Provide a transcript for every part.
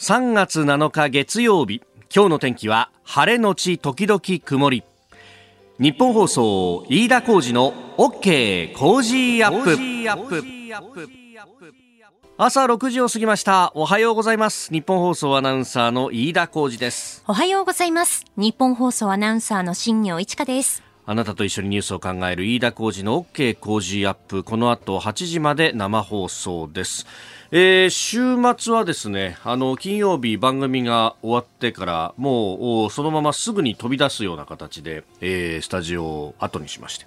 3月7日月曜日今日の天気は晴れのち時々曇り。日本放送飯田浩二の OK 工事アップ。朝6時を過ぎました。おはようございます。日本放送アナウンサーの飯田浩二です。おはようございます。日本放送アナウンサーの新業一華ですあなたと一緒にニュースを考える飯田浩二の OK 工事アップこの後8時まで生放送ですえー、週末はですね、あの、金曜日番組が終わってから、もう、そのまますぐに飛び出すような形で、えー、スタジオを後にしまして。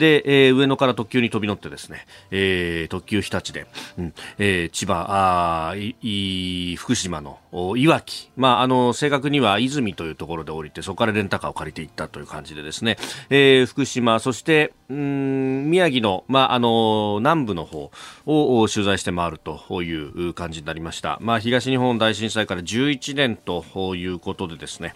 で、えー、上野から特急に飛び乗ってですね、えー、特急日立で、うんえー、千葉、あい福島のいわき、まあ、あの、正確には泉というところで降りて、そこからレンタカーを借りていったという感じでですね、えー、福島、そして、うん、宮城の、まあ、あの、南部の方を取材して回るという感じになりました。まあ、東日本大震災から11年ということでですね、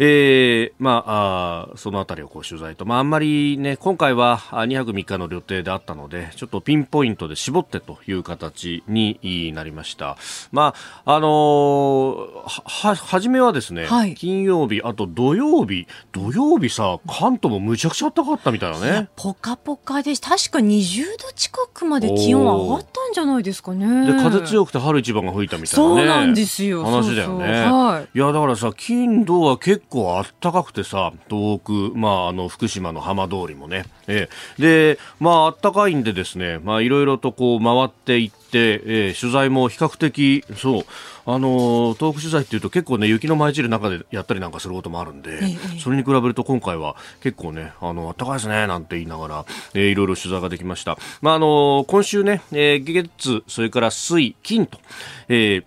えー、まあ、あそのあたりをこう取材と、まあ、あんまりね、今回は2泊3日の予定であったので、ちょっとピンポイントで絞ってという形になりました。まあ、あのー、は、はじめはですね、はい、金曜日、あと土曜日、土曜日さ、関東もむちゃくちゃ暖かかったみたいなね。ポカポカで、確か20度近くまで気温上がったんじゃないですかね。で、風強くて春一番が吹いたみたいなね。そうなんですよ。話だよね。そうそうはい、いや、だからさ、金土は結構あったかくてさ、東北、まあ、あの、福島の浜通りもね。えー、で、まあ、あったかいんでですね、まあ、いろいろとこう、回っていって、えー、取材も比較的、そう、あの東北取材っていうと結構ね雪の舞い散る中でやったりなんかすることもあるんで、ええ、それに比べると今回は結構ねあの暖かいですねなんて言いながら、えー、いろいろ取材ができました。まああの今週ね、えー、月それから水金と、えー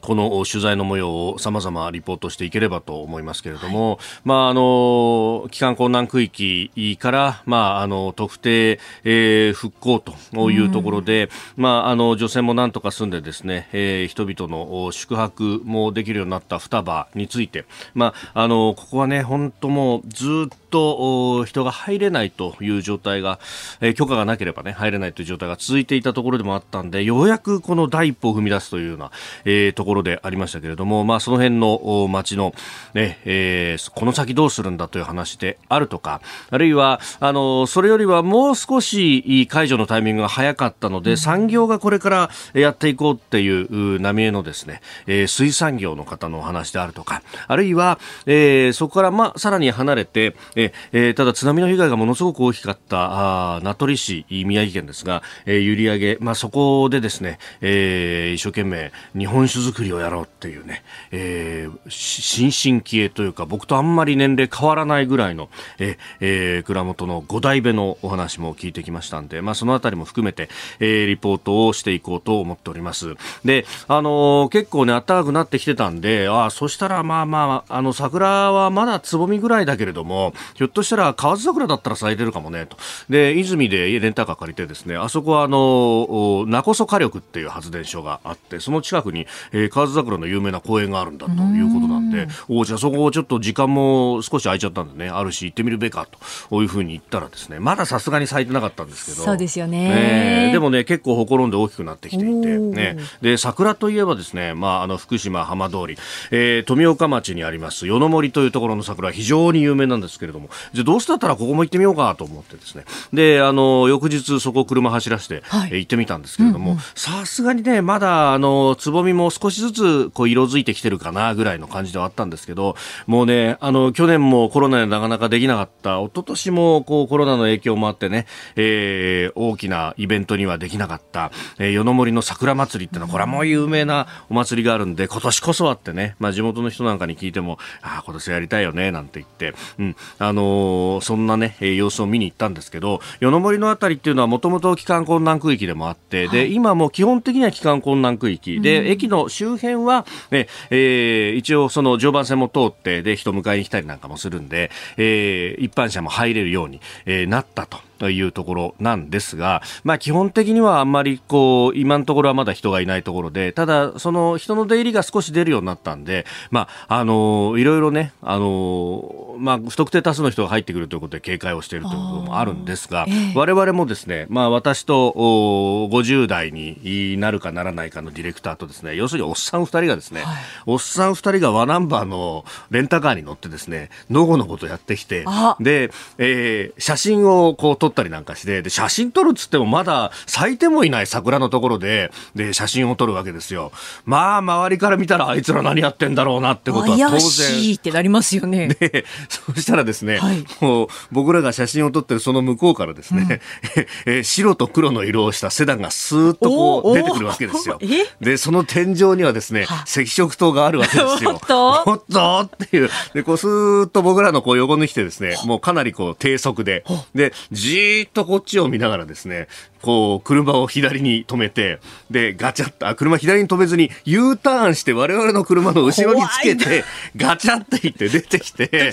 この取材の模様を様々リポートしていければと思いますけれども、はい、まあ、あの、帰還困難区域から、まあ、あの、特定、えー、復興というところで、まあ、あの、女性もなんとか住んでですね、えー、人々の宿泊もできるようになった双葉について、まあ、あの、ここはね、本当もうずっと人が入れないという状態が、えー、許可がなければね、入れないという状態が続いていたところでもあったんで、ようやくこの第一歩を踏み出すというような、えー、ところでありましたけれども、まあ、その辺の街の、ね、えー、この先どうするんだという話であるとか、あるいは、あの、それよりはもう少し解除のタイミングが早かったので、産業がこれからやっていこうっていう浪江のですね、えー、水産業の方のお話であるとか、あるいは、えー、そこからまあ、さらに離れて、えー、ただ津波の被害がものすごく大きかったあ名取市宮城県ですが、えー、閖上、まあ、そこでですね、えー、一生懸命日本酒造りをやろうっていうね、えー、新進気鋭というか僕とあんまり年齢変わらないぐらいの、えーえー、蔵元の五代目のお話も聞いてきましたんで、まあ、そのあたりも含めて、えー、リポートをしていこうと思っておりますで、あのー、結構ね暖かくなってきてたんであそしたらまあまああの桜はまだつぼみぐらいだけれどもひょっとしたら河津桜だったら咲いてるかもねと。で、泉でレンタカー借りてですね、あそこはあの、名こそ火力っていう発電所があって、その近くに、えー、河津桜の有名な公園があるんだということなんで、おじゃあそこちょっと時間も少し空いちゃったんでね、あるし行ってみるべかというふうに言ったらですね、まださすがに咲いてなかったんですけど。そうですよね。えー、でもね、結構ほころんで大きくなってきていて、ね。で、桜といえばですね、まあ、あの、福島浜通り、えー、富岡町にあります、与の森というところの桜、非常に有名なんですけれども、じゃどうしたったらここも行ってみようかと思ってですね。で、あの、翌日そこを車走らせて、はい、行ってみたんですけれども、さすがにね、まだ、あの、つぼみも少しずつ、こう、色づいてきてるかな、ぐらいの感じではあったんですけど、もうね、あの、去年もコロナでなかなかできなかった、一昨年も、こう、コロナの影響もあってね、えー、大きなイベントにはできなかった、えー、与の森の桜祭りってのは、これはもう有名なお祭りがあるんで、今年こそはってね、まあ、地元の人なんかに聞いても、ああ、今年やりたいよね、なんて言って、うん、あのー、そんなね、え様子を見に行ったんですけど、与の森のあたりっていうのはもともと帰還困難区域でもあって、はい、で、今も基本的には帰還困難区域で、うん、駅の周周辺は、ね、えー、一応その常磐線も通って、で、人迎えに来たりなんかもするんで、えー、一般車も入れるように、えー、なったと。いうところなんですが、まあ基本的にはあんまりこう、今のところはまだ人がいないところで、ただその人の出入りが少し出るようになったんで、まあ、あのいろいろね、あのまあ、不特定多数の人が入ってくるということで警戒をしているということもあるんですが、ええ、我々もですね、まあ私と50代になるかならないかのディレクターとですね、要するにおっさん2人がですね、はい、おっさん2人がワナンバーのレンタカーに乗ってですね、のごのことやってきて、で、えー、写真をこう撮ったりなんかして、で、写真撮るっつってもまだ咲いてもいない桜のところで、で、写真を撮るわけですよ。まあ、周りから見たらあいつら何やってんだろうなってことは当然。怪しいってなりますよね。で、そしたらですね、はい、もう僕らが写真を撮ってるその向こうからですね、うん、え白と黒の色をしたセダンがスーッとこう出てくるわけですよ。で、その天井にはですね、赤色灯があるわけですよ。おっとおっとっていう。で、こうスーッと僕らのこう横に来てですね、もうかなりこう低速で、で、じーっとこっちを見ながらですね、こう、車を左に止めて、で、ガチャッと、あ、車左に止めずに U ターンして我々の車の後ろにつけて、ガチャっていって出てきて、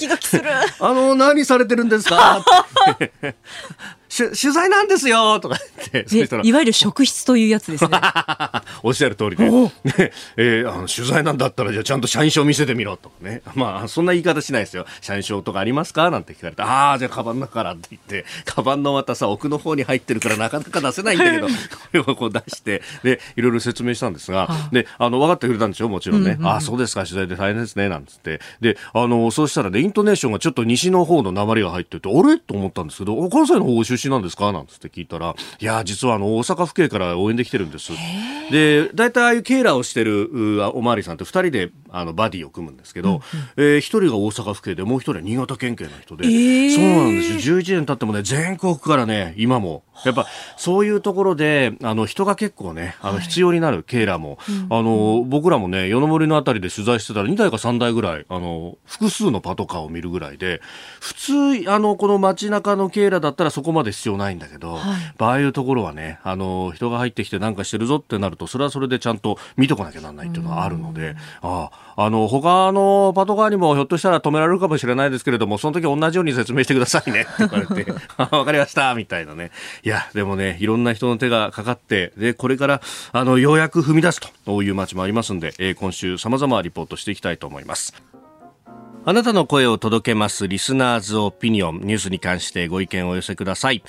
あの、何されてるんですか？取材なんですよとか言って、いわゆる職質というやつですね。おっしゃる通りで、ねえー、あの取材なんだったら、じゃあちゃんと社員証見せてみろとかね。まあ、そんな言い方しないですよ。社員証とかありますか？なんて聞かれて、ああ、じゃあカバンの中からって言って、カバンのまたさ、奥の方に入ってるからなかなか出せないんだけど、これをこう出して、で、いろいろ説明したんですが、で、あの、分かってくれたんでしょもちろんね。うんうん、ああ、そうですか、取材で大変ですね、なんつって。で、あの、そうしたらね、イントネーションがちょっと西の方の鉛が入ってて、あれ？と思ったんですけど、関西の方出身なんですか？なんつって聞いたら、いや、実はあの、大阪府警から応援できてるんです。で、大体ああいうケーラーをしてるおまわりさんって二人であのバディを組むんですけど、うんうん、えー、一人が大阪府警でもう一人は新潟県警の人で、えー、そうなんですよ。11年経ってもね、全国からね、今も、やっぱそういうところで、あの、人が結構ね、あの、必要になるケーラーも、はい、あの、僕らもね、夜の森のあたりで取材してたら2台か3台ぐらい、あの、複数のパトカーを見るぐらいで、普通、あの、この街中のケーラーだったらそこまで必要ないんだけど、はい、ああいうところはね、あの、人が入ってきてなんかしてるぞってなると、それはそれでちゃんと見とかなきゃならないっていうのはあるので、ああ、あの、他のパトカーにもひょっとしたら止められるかもしれないですけれども、その時同じように説明してくださいね って言われて、わかりました、みたいなね。いや、でもね、いろんな人の手がかかって、で、これから、あの、ようやく踏み出すという街もありますんで、えー、今週様々リポートしていきたいと思います。あなたの声を届けます、リスナーズオピニオン、ニュースに関してご意見をお寄せください。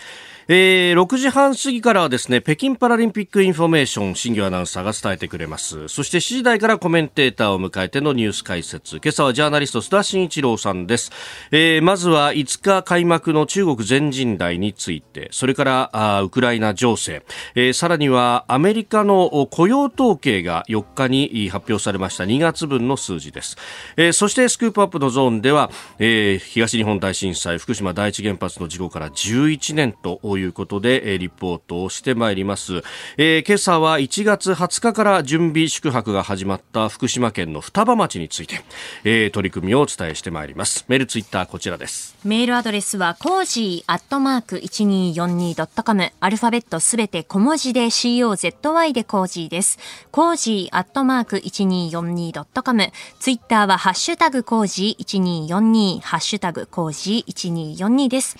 えー、6時半過ぎからはですね、北京パラリンピックインフォメーション、新行アナウンサーが伝えてくれます。そして7時台からコメンテーターを迎えてのニュース解説。今朝はジャーナリスト須田慎一郎さんです。えー、まずは5日開幕の中国全人代について、それからあウクライナ情勢、えー、さらにはアメリカの雇用統計が4日に発表されました2月分の数字です。えー、そしてスクープアップのゾーンでは、えー、東日本大震災福島第一原発の事故から11年ということで、えリポートをしてまいります、えー、今朝は1月20日から準備宿泊が始まった福島県の双葉町について、えー、取り組みをお伝えしてまいります。メールツイッターこちらです。メールアドレスはコージーアットマーク 1242.com アルファベットすべて小文字で COZY でコージーです。コージーアットマーク 1242.com ツイッターはハッシュタグコージー1242ハッシュタグコージー1242です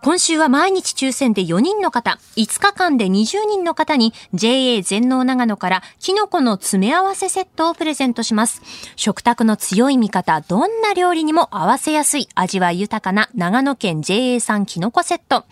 今週は毎日抽選で4人の方、5日間で20人の方に JA 全農長野からキノコの詰め合わせセットをプレゼントします。食卓の強い味方、どんな料理にも合わせやすい味わい豊かな長野県 JA 産キノコセット。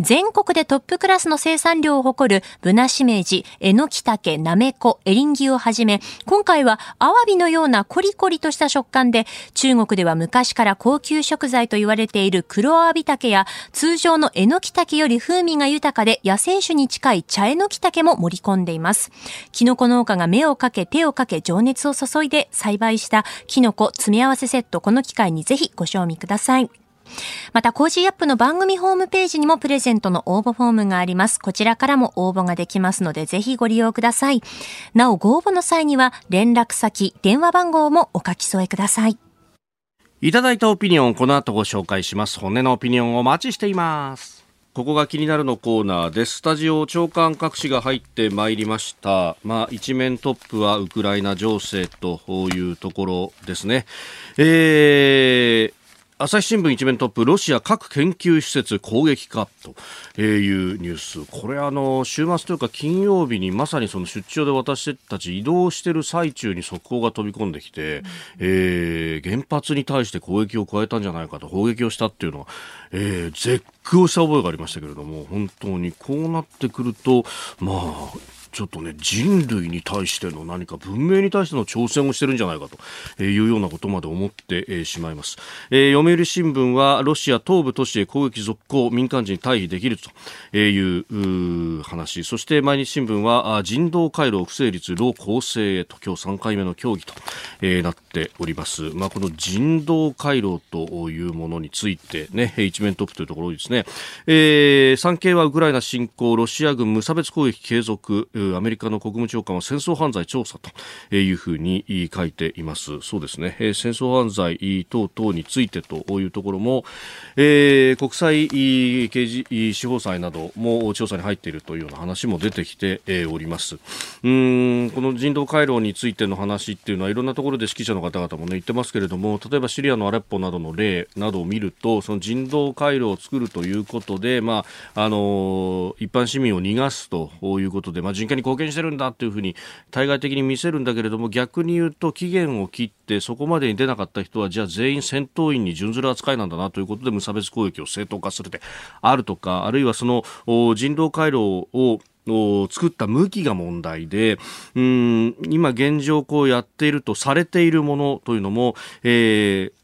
全国でトップクラスの生産量を誇るブナシメ、ジ、エノキタケ、ナメコ、エリンギをはじめ、今回はアワビのようなコリコリとした食感で、中国では昔から高級食材と言われている黒アワビタケや通常のエノキタケより風味が豊かで野生種に近い茶エノキタケも盛り込んでいます。キノコ農家が目をかけ手をかけ情熱を注いで栽培したキノコ詰め合わせセットこの機会にぜひご賞味ください。また、コージーアップの番組ホームページにもプレゼントの応募フォームがあります。こちらからも応募ができますので、ぜひご利用ください。なお、ご応募の際には、連絡先、電話番号もお書き添えください。いただいたオピニオン、この後ご紹介します。本音のオピニオンをお待ちしています。ここが気になるのコーナーです。スタジオ長官各紙が入ってまいりました。まあ、一面トップはウクライナ情勢というところですね。えー朝日新聞一面トップロシア核研究施設攻撃かというニュース。これあの週末というか金曜日にまさにその出張で私たち移動している最中に速報が飛び込んできて、うん、えー、原発に対して攻撃を加えたんじゃないかと砲撃をしたっていうのは、えー、絶句をした覚えがありましたけれども本当にこうなってくるとまあちょっとね人類に対しての何か文明に対しての挑戦をしてるんじゃないかというようなことまで思ってしまいます、えー、読売新聞はロシア東部都市へ攻撃続行民間人退避できるという話。そして毎日新聞は人道回廊不成立老構成へと今日3回目の協議と、えー、なってております、まあ、この人道回廊というものについてね一面トップというところですね、えー、産経はウクライナ侵攻ロシア軍無差別攻撃継続アメリカの国務長官は戦争犯罪調査というふうに書いています。そうですね。戦争犯罪等々についてというところも、えー、国際刑事司法裁なども調査に入っているというような話も出てきております。うんこの人道回廊についての話っていうのはいろんなところで指揮者の方々もね言ってますけれども例えばシリアのアレッポなどの例などを見るとその人道回廊を作るということで、まああの一般市民を逃がすということで、まあ、人権に貢献してるんだというふうに対外的に見せるんだけれども逆に言うと期限を切ってそこまでに出なかった人はじゃあ全員戦闘員に準ずる扱いなんだなということで無差別攻撃を正当化するであるとかあるいはその人道回廊を作った向きが問題で、うん、今現状こうやっているとされているものというのも、えー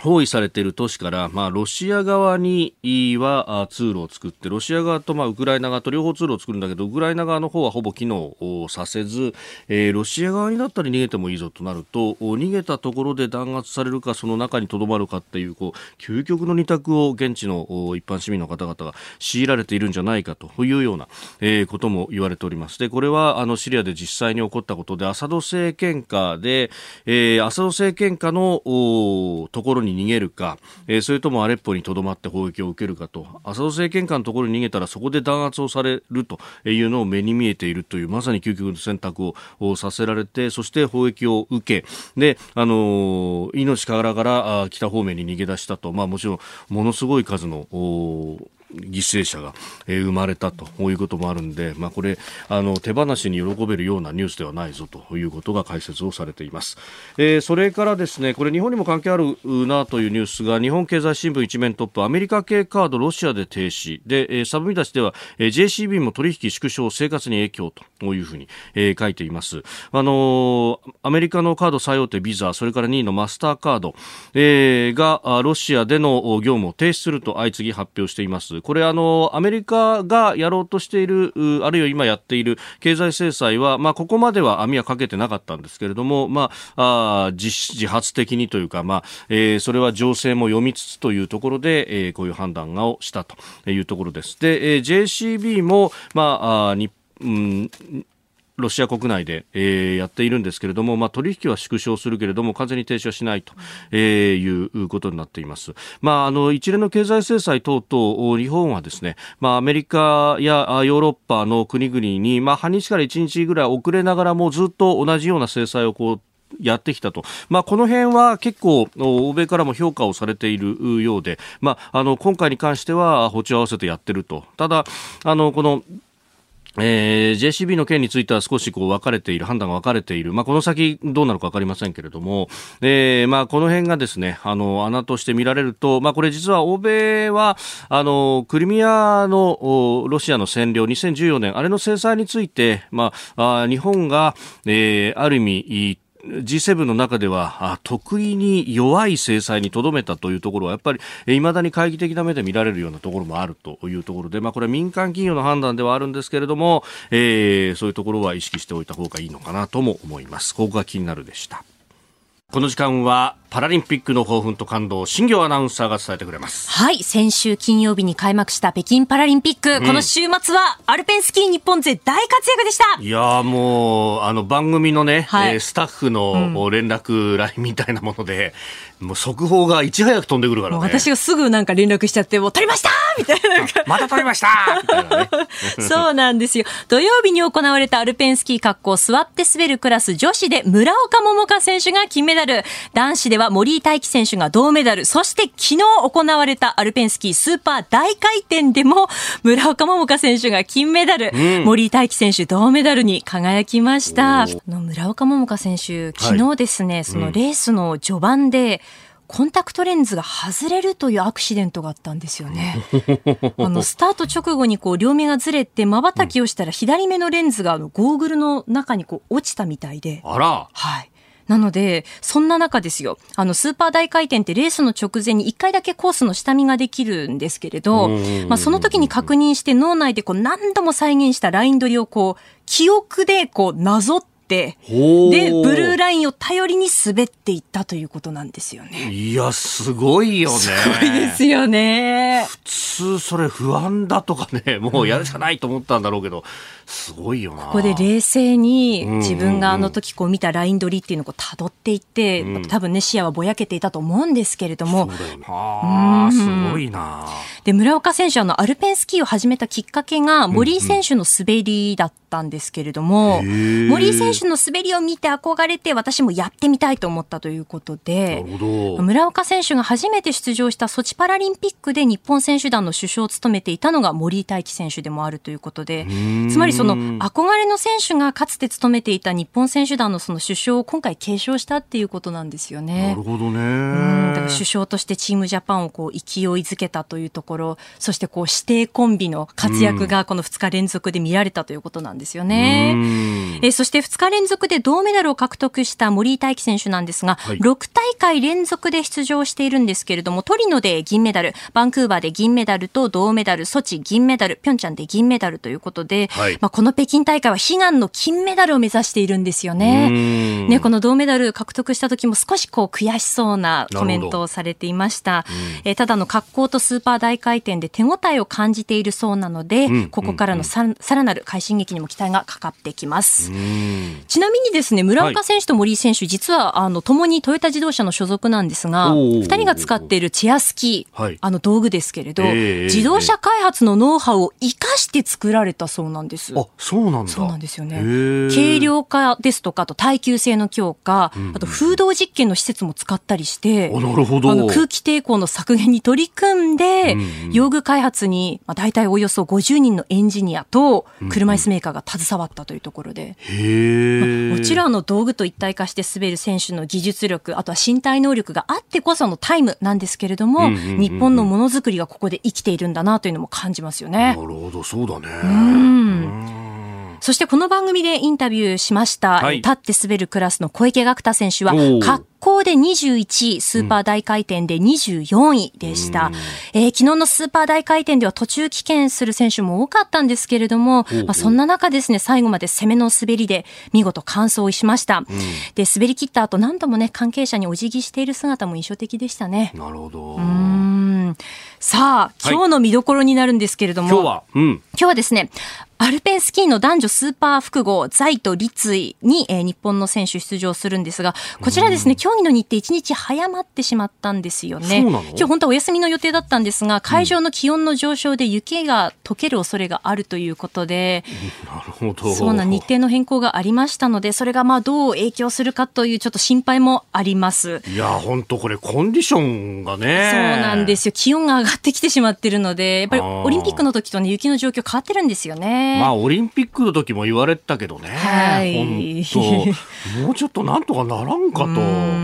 包囲されている都市から、まあ、ロシア側には通路を作って、ロシア側と、まあ、ウクライナ側と両方通路を作るんだけど、ウクライナ側の方はほぼ機能させず、えー、ロシア側になったら逃げてもいいぞとなると、逃げたところで弾圧されるか、その中にとどまるかっていう、こう、究極の二択を現地の一般市民の方々が強いられているんじゃないかというような、えー、ことも言われております。で、これは、あの、シリアで実際に起こったことで、アサド政権下で、えー、アサド政権下のところに逃げるか、えー、それともアレッポにとどまって砲撃を受けるかと、アサド政権下のところに逃げたらそこで弾圧をされるというのを目に見えているという、まさに究極の選択をさせられて、そして砲撃を受け、で、あのー、命からがら北方面に逃げ出したと、まあもちろんものすごい数の犠牲者が、え、生まれたということもあるんで、まあ、これあの手放しに喜べるようなニュースではないぞということが解説をされています、えー、それからですねこれ日本にも関係あるなというニュースが日本経済新聞一面トップアメリカ系カードロシアで停止。で、え、サブ見出しでは、えー、JCB も取引縮小生活に影響というふうに、え、書いています。あのー、アメリカのカード最大手ビザそれから2位のマスターカード、えー、がロシアでの業務を停止すると相次ぎ発表しています。これあの、アメリカがやろうとしている、あるいは今やっている経済制裁は、まあ、ここまでは網はかけてなかったんですけれども、まあ、あ自自発的にというか、まあ、えー、それは情勢も読みつつというところで、えー、こういう判断をしたというところです。で、えー、JCB も、まあ、あ日うん、ロシア国内で、えー、やっているんですけれども、まあ、取引は縮小するけれども、完全に停止はしないと、えー、いうことになっています。まあ、あの、一連の経済制裁等々、日本はですね、まあ、アメリカやヨーロッパの国々に、まあ、半日から1日ぐらい遅れながらもずっと同じような制裁をこう、やってきたと、まあ、この辺は結構、欧米からも評価をされているようで、まあ、あの今回に関しては、歩調合わせてやってると、ただ、あのこのえー、JCB の件については少しこう分かれている、判断が分かれている。まあ、この先どうなるか分かりませんけれども、えー、まあ、この辺がですね、あの、穴として見られると、まあ、これ実は欧米は、あの、クリミアのロシアの占領、2014年、あれの制裁について、まあ、あ日本が、えー、ある意味、G7 の中では得意に弱い制裁にとどめたというところはやっぱりいまだに懐疑的な目で見られるようなところもあるというところで、まあ、これは民間企業の判断ではあるんですけれども、えー、そういうところは意識しておいた方がいいのかなとも思います。ここが気になるでした。この時間はパラリンピックの興奮と感動新業アナウンサーが伝えてくれます。はい先週金曜日に開幕した北京パラリンピック、うん、この週末はアルペンスキー日本勢大活躍でした。いやもうあの番組のね、はい、スタッフの連絡ラインみたいなもので、もう速報がいち早く飛んでくるからね。私がすぐなんか連絡しちゃって、もう撮りましたみたいな。また撮りましたみたいなね。そうなんですよ。土曜日に行われたアルペンスキー滑降座って滑るクラス女子で村岡桃佳選手が金メダル。男子ではは森井大輝選手が銅メダル、そして昨日行われたアルペンスキースーパー大回転でも村岡桃佳選手が金メダル、うん、森井大輝選手銅メダルに輝きました。の村岡桃佳選手、昨日ですね、はい、そのレースの序盤で、コンタクトレンズが外れるというアクシデントがあったんですよね。あの、スタート直後にこう、両目がずれて、瞬きをしたら左目のレンズがあの、ゴーグルの中にこう、落ちたみたいで。あらはい。なので、そんな中ですよ。あの、スーパー大回転ってレースの直前に1回だけコースの下見ができるんですけれど、まあ、その時に確認して脳内でこう何度も再現したライン取りをこう、記憶でこう、なぞって、で、ブルーラインを頼りに滑っていったということなんですよね。いや、すごいよね。すごいですよね。普通それ不安だとかね、もうやるしかないと思ったんだろうけど、すごいよな。ここで冷静に自分があの時こう見たライン取りっていうのを辿っていって、うん、多分ね、視野はぼやけていたと思うんですけれども。そうだよな。すごいな。で、村岡選手、あの、アルペンスキーを始めたきっかけが、森井選手の滑りだったんですけれども、うんうん、森井選手の滑りを見て憧れて、私もやってみたいと思ったということで、村岡選手が初めて出場したソチパラリンピックで日本選手団の首相を務めていたのが森井大輝選手でもあるということで、つまりその憧れの選手がかつて務めていた日本選手団のその首相を今回継承したっていうことなんですよね。なるほどね。だから首相としてチームジャパンをこう勢いづけたというところ、そしてこう指定コンビの活躍がこの2日連続で見られたということなんですよね。えそして2日連続で銅メダルを獲得した森井大輝選手なんですが、はい、6大会連続で出場しているんですけれども、トリノで銀メダル、バンクーバーで銀メダルと銅メダル、ソチ銀メダル、ピョンチャンで銀メダルということで、はい、まあこの北京大会は悲願の金メダルを目指しているんですよね。ね、この銅メダル獲得した時も少しこう悔しそうなコメントをされていました。えー、ただの格好とスーパー大回転で手応えを感じているそうなので、ここからのさらなる快進撃にも期待がかかってきます。ちなみにですね、村岡選手と森井選手、実はあの共にトヨタ自動車の所属なんですが、二人が使っているチェアスキー、はい、あの道具ですけれど、えー、自動車開発のノウハウを生かして作られたそうなんです。あ、そうなんだ。そうなんですよね。軽量化ですとか、あと耐久性の強化、あと風洞実験の施設も使ったりして、なるほど。あの空気抵抗の削減に取り組んで、用具開発に、まあ、大体およそ50人のエンジニアと車椅子メーカーが携わったというところで、まあ、もちろんの道具と一体化して滑る選手の技術力、あとは身体能力があってこそのタイムなんですけれども、日本のものづくりがここで生きているんだなというのも感じますよね。なるほど、そうだね。うん。そしてこの番組でインタビューしました、はい、立って滑るクラスの小池学太選手は、滑降で21位、スーパー大回転で24位でした。うん、えー、昨日のスーパー大回転では途中棄権する選手も多かったんですけれども、まあ、そんな中ですね、最後まで攻めの滑りで見事完走しました。うん、で、滑り切った後何度もね、関係者にお辞儀している姿も印象的でしたね。なるほど。うんさあ、今日の見どころになるんですけれども、はい、今日は、うん、今日はですね、アルペンスキーの男女スーパー複合、財と立位に、えー、日本の選手出場するんですが、こちらですね、競技の日程1日早まってしまったんですよね。今日本当はお休みの予定だったんですが、会場の気温の上昇で雪が溶ける恐れがあるということで、なるほど。そうな日程の変更がありましたので、それがまあどう影響するかというちょっと心配もあります。いや、本当これコンディションがね。そうなんですよ。気温が上がってきてしまってるので、やっぱりオリンピックの時とね、雪の状況変わってるんですよね。まあリンピックの時も言われたけどね、はい、もうちょっとなんとかならんかと。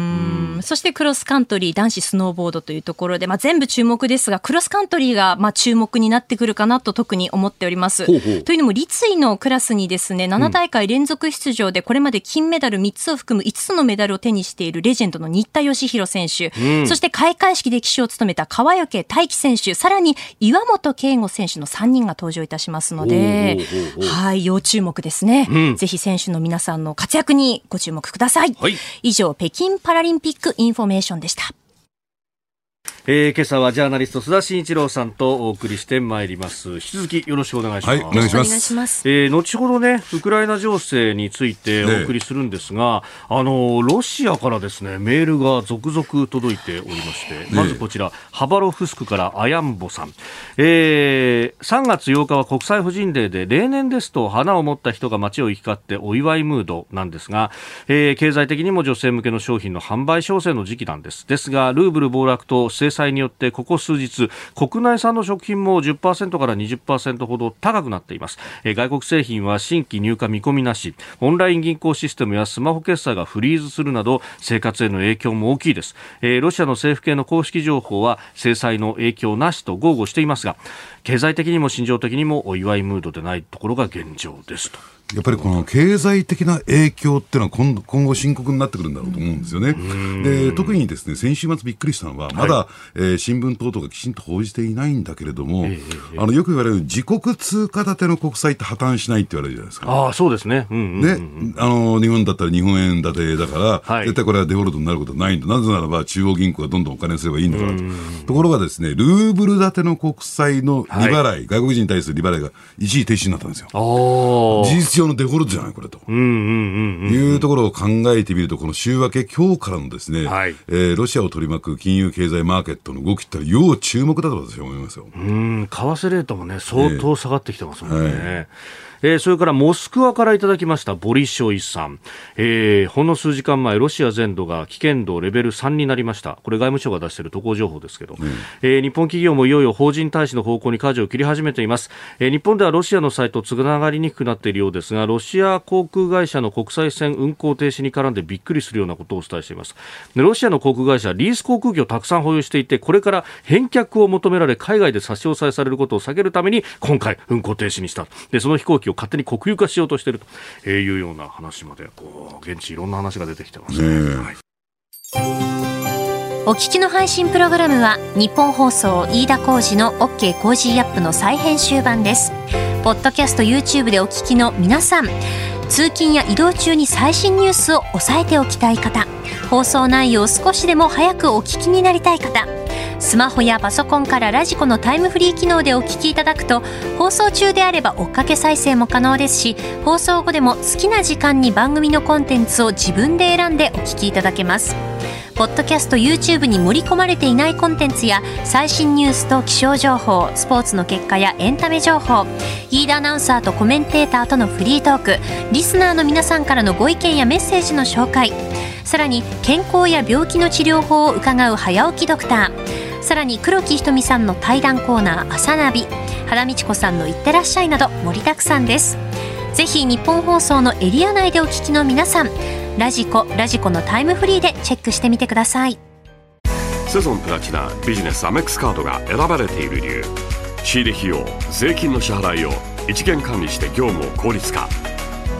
そしてクロスカントリー男子スノーボードというところで、まあ、全部注目ですがクロスカントリーがまあ注目になってくるかなと特に思っております。ほうほう。というのも立位のクラスにですね7大会連続出場でこれまで金メダル3つを含む5つのメダルを手にしているレジェンドの新田義弘選手、うん、そして開会式で旗手を務めた川除大輝選手。さらに岩本圭吾選手の3人が登場いたしますので。はい、要注目ですね、うん、ぜひ選手の皆さんの活躍にご注目ください。はい、以上、北京パラリンピックインフォメーションでした。えー、今朝はジャーナリスト須田慎一郎さんとお送りしてまいります。引き続きよろしくお願いします、はい、お願いします。えー、後ほどねウクライナ情勢についてお送りするんですが、ね、あのロシアからですねメールが続々届いておりまして、ね、まずこちらハバロフスクからアヤンボさん、えー、3月8日は国際婦人デーで例年ですと花を持った人が街を行き交ってお祝いムードなんですが、えー、経済的にも女性向けの商品の販売商戦の時期なんです。ですがルーブル暴落と制裁裁によってここ数日国内産の食品も10%から20%ほど高くなっています。外国製品は新規入荷見込みなし。オンライン銀行システムやスマホ決済がフリーズするなど生活への影響も大きいです。ロシアの政府系の公式情報は制裁の影響なしと豪語していますが経済的にも心情的にもお祝いムードでないところが現状ですと。やっぱりこの経済的な影響っていうのは今今後深刻になってくるんだろうと思うんですよね。で、特にですね、先週末びっくりしたのは、まだ、はい、えー、新聞等々がきちんと報じていないんだけれども、えー、あの、よく言われる自国通貨建ての国債って破綻しないって言われるじゃないですか。ああ、そうですね。うんうんうん、ね、あの、日本だったら日本円建てだから、はい、絶対これはデフォルトになることはないんだ。なぜならば中央銀行がどんどんお金すればいいんだからと。ところがですね、ルーブル建ての国債の利払い、はい、外国人に対する利払いが一時停止になったんですよ。事実上のデフォルトじゃないこれと。いうところを考えてみると、この週明け、今日からのですね、はい、えー、ロシアを取り巻く金融経済マーケットの動きって要注目だと私は思いますよ。うん、為替レートもね、相当下がってきてますもんね。えーはいえー、それからモスクワからいただきましたボリショイさん、えー、ほんの数時間前ロシア全土が危険度レベル3になりました。これ外務省が出している渡航情報ですけど、うん、えー、日本企業もいよいよ法人大使の方向に舵を切り始めています、えー、日本ではロシアのサイトつながりにくくなっているようですがロシア航空会社の国際線運航停止に絡んでびっくりするようなことをお伝えしています。でロシアの航空会社リース航空機をたくさん保有していてこれから返却を求められ海外で差し押さえされることを避けるために今回運航停止にした。でその飛行機を勝手に国有化しようとしているというような話までこう現地いろんな話が出てきてますね。はいお聞きの配信プログラムはニッポン放送飯田浩司の OK コージーアップの再編集版です。ポッドキャスト YouTube でお聞きの皆さん、通勤や移動中に最新ニュースを押さえておきたい方、放送内容を少しでも早くお聞きになりたい方、スマホやパソコンから radiko のタイムフリー機能でお聞きいただくと放送中であれば追っかけ再生も可能ですし放送後でも好きな時間に番組のコンテンツを自分で選んでお聞きいただけます。ポッドキャスト YouTube に盛り込まれていないコンテンツや最新ニュースと気象情報スポーツの結果やエンタメ情報飯田アナウンサーとコメンテーターとのフリートークリスナーの皆さんからのご意見やメッセージの紹介さらに健康や病気の治療法を伺う早起きドクターさらに黒木ひとみさんの対談コーナー朝ナビ原道子さんのいってらっしゃいなど盛りだくさんです。ぜひ日本放送のエリア内でお聞きの皆さんラジコラジコのタイムフリーでチェックしてみてください。セゾンプラチナビジネスアメックスカードが選ばれている理由。仕入れ費用税金の支払いを一元管理して業務を効率化。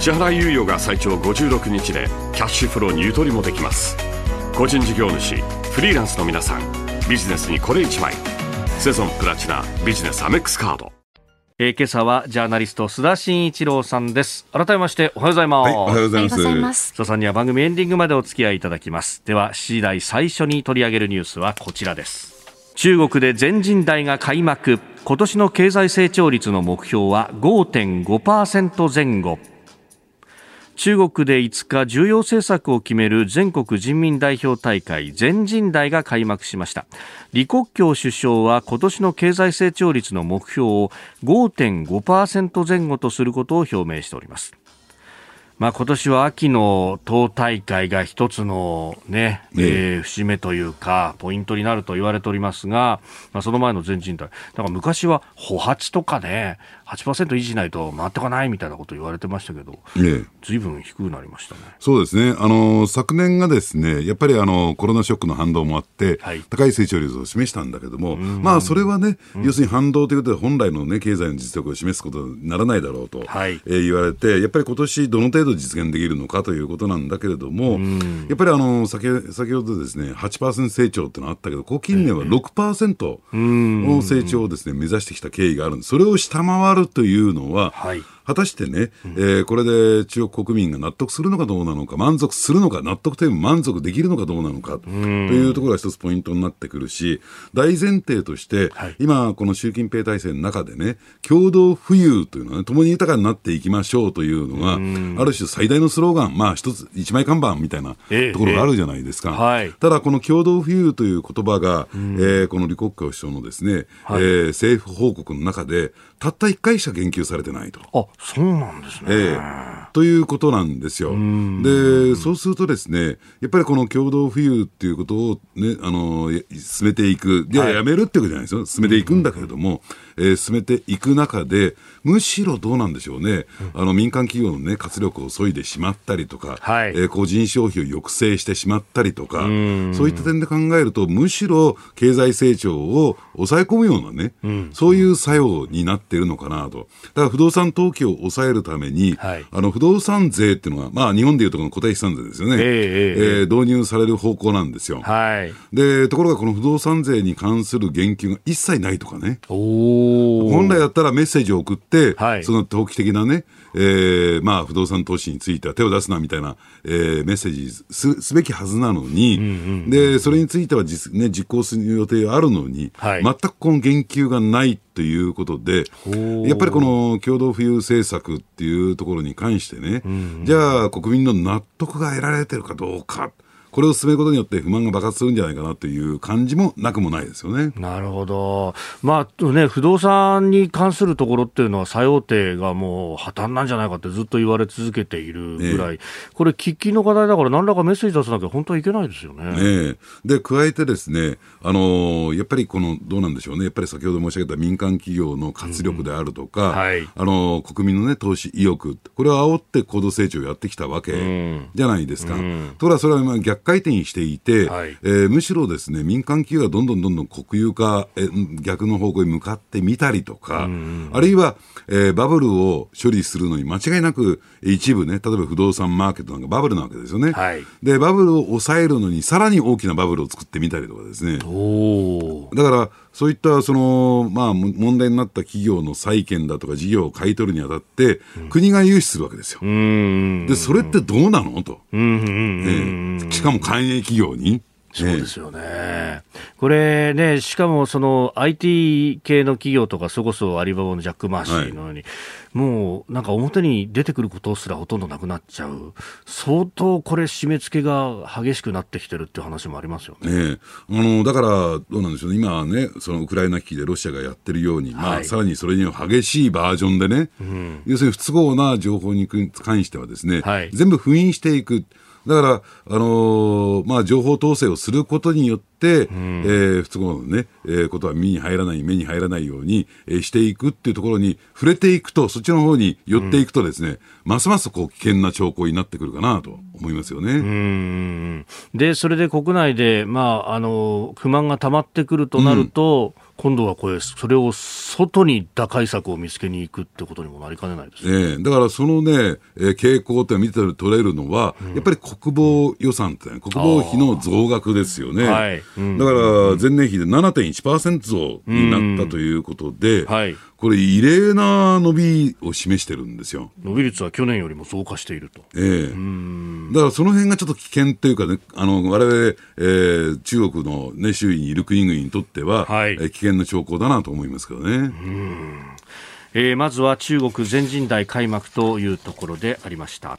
支払い猶予が最長56日でキャッシュフローにゆとりもできます。個人事業主フリーランスの皆さんビジネスにこれ1枚。セゾンプラチナビジネスアメックスカード。えー、今朝はジャーナリスト須田慎一郎さんです。改めましておはようございます、はい、おはようございます。須田さんには番組エンディングまでお付き合いいただきます。では7時台最初に取り上げるニュースはこちらです。中国で全人代が開幕。今年の経済成長率の目標は5.5%前後中国で5日重要政策を決める全国人民代表大会全人代が開幕しました。李克強首相は今年の経済成長率の目標を5.5%前後とすることを表明しております。まあ、今年は秋の党大会が一つのね、ねえー、節目というか、ポイントになると言われておりますが、まあ、その前の全人代。だから昔は、歩発とかね、8%維持しないと回ってこないみたいなこと言われてましたけど、ずいぶん低くなりましたね。そうですね。あの、昨年がですね、やっぱりあの、コロナショックの反動もあって、はい、高い成長率を示したんだけども、まあ、それはね、うん、要するに反動ということで本来のね、経済の実力を示すことにならないだろうと、はい、えー、言われて、やっぱり今年どの程度実現できるのかということなんだけれども、やっぱりあの、先先ほどですね、8%成長ってのあったけど、ここ近年は6%の成長をですね、目指してきた経緯があるんです。それを下回るというのは、はい果たしてね、うん、えー、これで中国国民が納得するのかどうなのか、満足するのか、納得という満足できるのかどうなのか、というところが一つポイントになってくるし、大前提として、はい、今、この習近平体制の中でね、共同富裕というのはね、共に豊かになっていきましょうというのが、ある種最大のスローガン、まあ一つ、一枚看板みたいなところがあるじゃないですか。えーえーはい、ただ、この共同富裕という言葉が、えー、この李克強首相のですね、はい、えー、政府報告の中で、たった1回しか言及されてないと。あそうなんですね、えー、ということなんですよ。で、そうするとですね、やっぱりこの共同富裕っていうことを、ね、あの進めていく、ではやめるっていうことじゃないですよ、進めていくんだけれども、えー、進めていく中で、むしろどうなんでしょうね、あの民間企業の、ね、活力を削いでしまったりとか、はい、えー、個人消費を抑制してしまったりとか、そういった点で考えると、むしろ経済成長を抑え込むようなね、うん、そういう作用になっているのかなと。だから不動産投機を抑えるために、はい、あの不動産税っていうのは、まあ日本でいうとこの固定資産税ですよね、えー、えー、導入される方向なんですよ。はい、で、ところがこの不動産税に関する言及が一切ないとかね。本来だったらメッセージを送って、はい、その投機的なね、えー、まあ、不動産投資については手を出すなみたいな、えー、メッセージすすべきはずなのに、うんうん、で、それについては実,、ね、実行する予定あるのに、はい、全くこの言及がないということで、やっぱりこの共同富裕政策っていうところに関してね、うんうん、じゃあ国民の納得が得られてるかどうか。これを進めることによって不満が爆発するんじゃないかなという感じもなくもないですよね。なるほど。まあね、不動産に関するところっていうのは、最大手がもう破綻なんじゃないかってずっと言われ続けているぐらい、えこれ、喫緊の課題だから、何らかメッセージ出さなきゃ本当はいけないですよね。ねで、加えてですね、あのー、やっぱりこの、どうなんでしょうね、やっぱり先ほど申し上げた民間企業の活力であるとか、うんはい、あのー、国民のね、投資意欲、これを煽って高度成長をやってきたわけじゃないですか。うん、ところがそれはまあ逆回転していて、はい、えー、むしろですね民間企業がどんどんどんどん国有化、え逆の方向に向かってみたりとか、あるいは、えー、バブルを処理するのに間違いなく一部ね、例えば不動産マーケットなんかバブルなわけですよね。はい、で、バブルを抑えるのにさらに大きなバブルを作ってみたりとかですね。だから、そういったその、まあ、問題になった企業の債権だとか事業を買い取るにあたって、国が融資するわけですよ。で、それってどうなの？と。しかも官営企業に。そうですよね。これね、しかもその IT 系の企業とか、そこそアリババのジャック・マーシーのように、はい、もうなんか表に出てくることすらほとんどなくなっちゃう、相当これ、締め付けが激しくなってきてるっていう話もありますよね。ねあのだから、どうなんでしょうね、今ね、そのウクライナ危機でロシアがやってるように、はい、まあ、さらにそれに激しいバージョンでね、うん、要するに不都合な情報に関してはですね、はい、全部封印していく。だから、あのー、まあ、情報統制をすることによって、うん、えー、不都合のね、えー、ことは身に入らない、目に入らないように、えー、していくっていうところに触れていくと、そっちの方に寄っていくとですね、うん、ますますこう危険な兆候になってくるかなと思いますよね。で、それで国内で、まあ、あの、不満が溜まってくるとなると、うん。今度はこれ、それを外に打開策を見つけに行くってことにもなりかねないですね。ねだからそのね、えー、傾向って見て取れるのは、うん、やっぱり国防予算って、ね、国防費の増額ですよね。はい。うん、だから前年比で7.1%増になったということで、うんはい、これ、異例な伸びを示してるんですよ。伸び率は去年よりも増加していると。ええー、だからその辺がちょっと危険というかね、あの、我々、えー、中国のね、周囲にいる国々にとっては、はい、えー、危険な兆候だなと思いますけどね。うんえー、まずは中国全人代開幕というところでありました。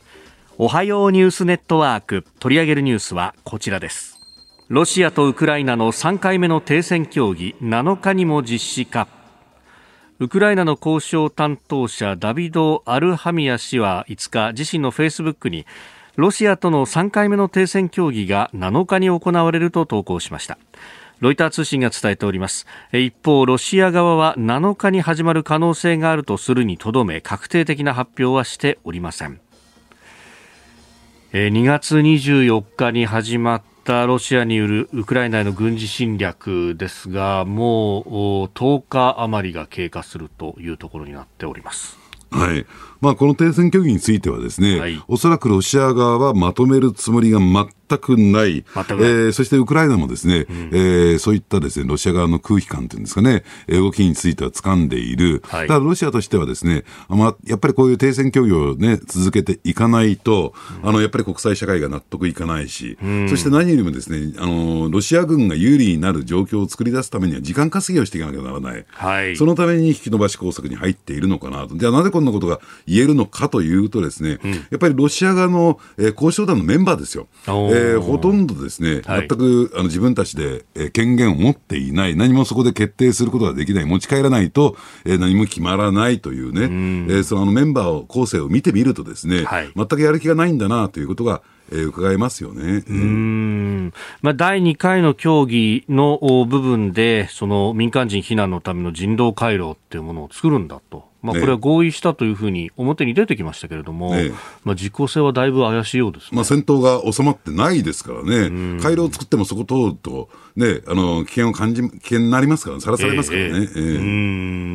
おはようニュースネットワーク取り上げるニュースはこちらです。ロシアとウクライナの3回目の停戦協議7日にも実施か。ウクライナの交渉担当者ダビド・アルハミア氏は5日自身のフェイスブックにロシアとの3回目の停戦協議が7日に行われると投稿しました。ロイター通信が伝えております。一方ロシア側は7日に始まる可能性があるとするにとどめ確定的な発表はしておりません。2月24日に始まっったロシアによるウクライナへの軍事侵略ですが、もう10日余りが経過するというところになっております。はい。まあ、この停戦協議についてはですね、はい、おそらくロシア側はまとめるつもりが全くない、えー、そしてウクライナもですね、うん、えー、そういったですねロシア側の空気感というんですかね、動きについては掴んでいる、はい、ただロシアとしてはですね、まあ、やっぱりこういう停戦協議を、ね、続けていかないと、うん、あのやっぱり国際社会が納得いかないし、うん、そして何よりもですねあのロシア軍が有利になる状況を作り出すためには時間稼ぎをしていかなきゃならない、はい、そのために引き延ばし工作に入っているのかなと、じゃあなぜこんなことが言えるのかというとですね、やっぱりロシア側の、えー、交渉団のメンバーですよ。えー、ほとんどですね、全く、あの自分たちで、えー、権限を持っていない、何もそこで決定することができない、持ち帰らないと、えー、何も決まらないというね、えー、そのメンバーを、構成を見てみるとですね、はい、全くやる気がないんだなということが、えー、伺いますよね。うん。まあ、第2回の協議の部分で、その民間人避難のための人道回廊っていうものを作るんだと。まあ、これは合意したというふうに表に出てきましたけれども、ね、まあ、実効性はだいぶ怪しいようです、ね、まあ、戦闘が収まってないですからね、回廊を作ってもそこ通ると、ね、あの危険を感じ、危険になりますから、さらされますからね、えーえー、う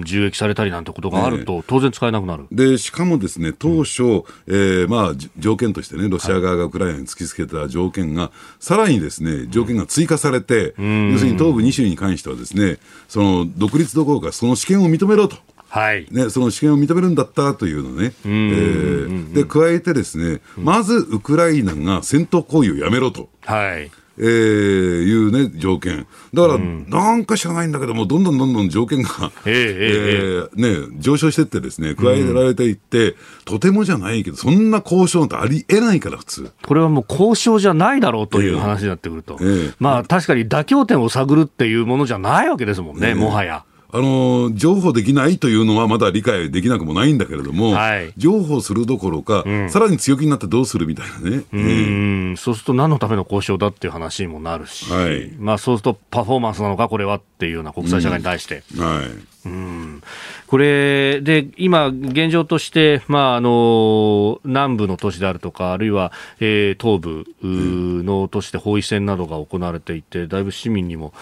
ん銃撃されたりなんてことがあると、当然使えなくなる。でしかもですね当初、うん、えー、まあ、条件としてね、ロシア側がウクライナに突きつけた条件が、はい、さらにですね条件が追加されて、うん、要するに東部2州に関しては、ですねその独立どころか、その試験を認めろと。はいね、その試験を認めるんだったというのね、えー、で加えてですね、まずウクライナが戦闘行為をやめろと。はいえー、いうね、条件。だから、なんか知らないんだけども、どんどんどんどん条件が、えー、えー、ね、上昇してってですね、加えられていって、うん、とてもじゃないけど、そんな交渉なんてありえないから、普通。これはもう交渉じゃないだろうという話になってくると。えー、まあ、確かに妥協点を探るっていうものじゃないわけですもんね、もはや。あの譲歩できないというのはまだ理解できなくもないんだけれども、はい、譲歩するどころか、うん、さらに強気になってどうするみたいなね。うん、えー、そうすると何のための交渉だっていう話にもなるし、はい、まあ、そうするとパフォーマンスなのか、これはっていうような国際社会に対して。うん、はい。うん。これで今、現状として、まあ、あの南部の都市であるとか、あるいは、えー、東部の都市で包囲戦などが行われていて、だいぶ市民にも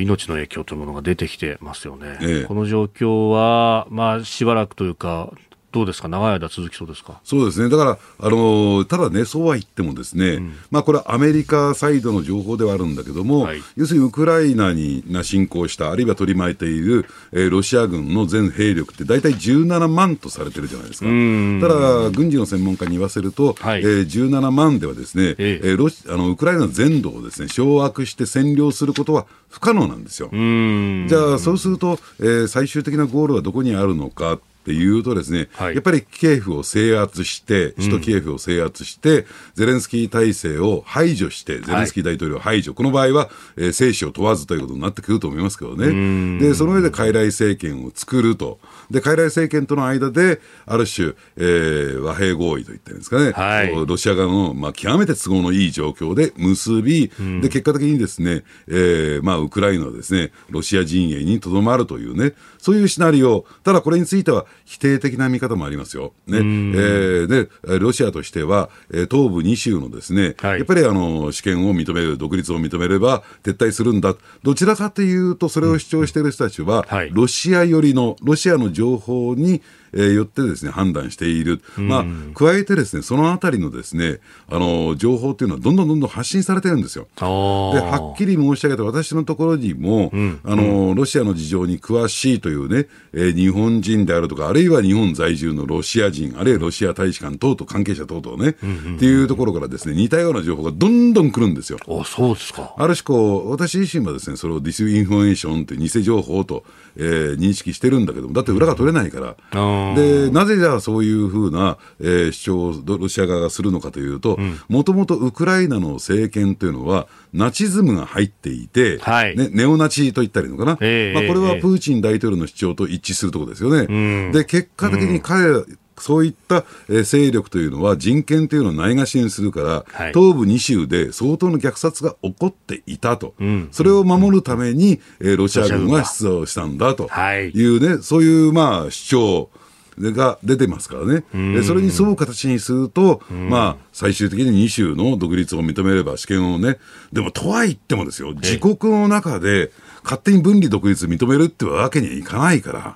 命の影響というものが出てきてますよね。ええ、この状況は、まあ、しばらくというか、どうですか、長い間続きそうですか？そうですね、だから、あのただね、そうは言っても、ですね、うん、まあ、これはアメリカサイドの情報ではあるんだけども、はい、要するにウクライナにな侵攻した、あるいは取り巻いている、えー、ロシア軍の全兵力って大体17万とされてるじゃないですか。ただ、軍事の専門家に言わせると、はい、えー、17万ではですね、ええ。ー、ロシあのウクライナ全土をですね掌握して占領することは不可能なんですよ。じゃあ、そうすると、えー、最終的なゴールはどこにあるのか。っていうとですね、はい、やっぱりキエフを制圧して、首都キエフを制圧して、うん、ゼレンスキー体制を排除して、ゼレンスキー大統領を排除、はい、この場合は、えー、生死を問わずということになってくると思いますけどね。で、その上で傀儡政権を作ると。で、傀儡政権との間で、ある種、えー、和平合意といってるんですかね、はい、ロシア側の、まあ、極めて都合のいい状況で結び、うん、で、結果的にですね、えー、まあ、ウクライナはですね、ロシア陣営にとどまるというね、そういうシナリオ、ただこれについては否定的な見方もありますよ。ね。えー、で、ロシアとしては、えー、東部2州のですね、はい、やっぱりあの、主権を認める、独立を認めれば撤退するんだ。どちらかというと、それを主張している人たちは、はい、ロシア寄りの、ロシアの情報に、えー、よってですね判断している、まあ、加えてですねそのあたりのですねあの情報っていうのはどんどんどんどん発信されてるんですよ。ではっきり申し上げて私のところにも、うん、あのロシアの事情に詳しいというね、えー、日本人であるとかあるいは日本在住のロシア人あるいはロシア大使館等々関係者等々ね、うんうん、っていうところからですね似たような情報がどんどん来るんですよ。あそうですか。ある種こう私自身はですねそれをディスインフォメーションという偽情報と、えー、認識してるんだけどもだって裏が取れないから。うん。でなぜじゃあそういうふうな、えー、主張をロシア側がするのかというと、もともとウクライナの政権というのは、ナチズムが入っていて、はい、ね、ネオナチと言ったらいいのかな、えー、まあ、これはプーチン大統領の主張と一致するところですよね。うん、で結果的に彼ら、そういった勢力というのは人権というのをないがしにするから、はい、東部2州で相当の虐殺が起こっていたと、うん、それを守るために、えロシア軍は出動したんだと。い。うね、そういうまあ主張が出てますからね、でそれに沿う形にすると、まあ、最終的に2州の独立を認めれば、試験をね、でもとはいってもですよ、自国の中で、勝手に分離独立認めるってわけにはいかないから。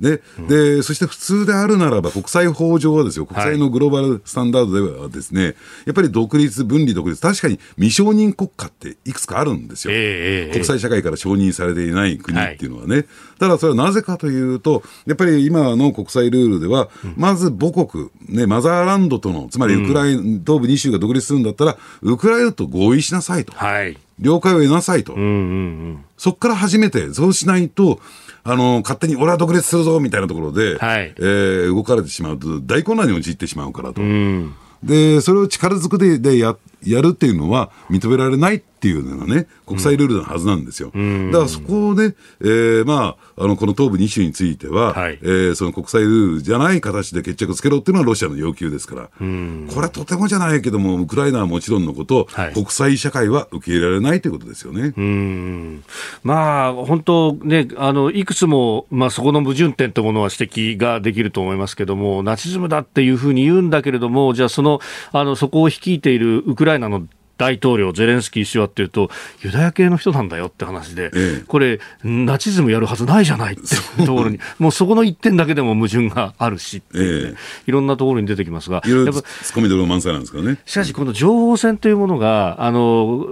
で、で、そして普通であるならば国際法上はですよ、国際のグローバルスタンダードではですね、はい、やっぱり独立、分離独立、確かに未承認国家っていくつかあるんですよ。えー、国際社会から承認されていない国っていうのはね。はい、ただそれはなぜかというと、やっぱり今の国際ルールでは、まず母国、ね、マザーランドとの、つまりウクライナ、東部2州が独立するんだったら、ウクライナと合意しなさいと。はい了解を得なさいと。うんうんうん、そこから初めて、そうしないと、あの、勝手に俺は独立するぞみたいなところで、はい、えー、動かれてしまうと大混乱に陥ってしまうからと。うん、で、それを力ずくででややるっていうのは認められないっていうのがね、国際ルールのはずなんですよ。うん、だからそこで、えー、まあ、あの、この東部2州については、はい、えー、その国際ルールじゃない形で決着つけろっていうのはロシアの要求ですから、うん、これはとてもじゃないけども、ウクライナはもちろんのこと、はい、国際社会は受け入れられないということですよね。うん。まあ、本当ね、あの、いくつも、まあ、そこの矛盾点というものは指摘ができると思いますけども、ナチズムだっていうふうに言うんだけれども、じゃあ、その、あの、そこを率いているウクライナの大統領、ゼレンスキー氏はっていうと、ユダヤ系の人なんだよって話で、ええ、これ、ナチズムやるはずないじゃないっていうところに、もうそこの一点だけでも矛盾があるしっていうね、え、いろんなところに出てきますが、いろいろツッコミどころ満載なんですかね。しかし、この情報戦というものが、あの、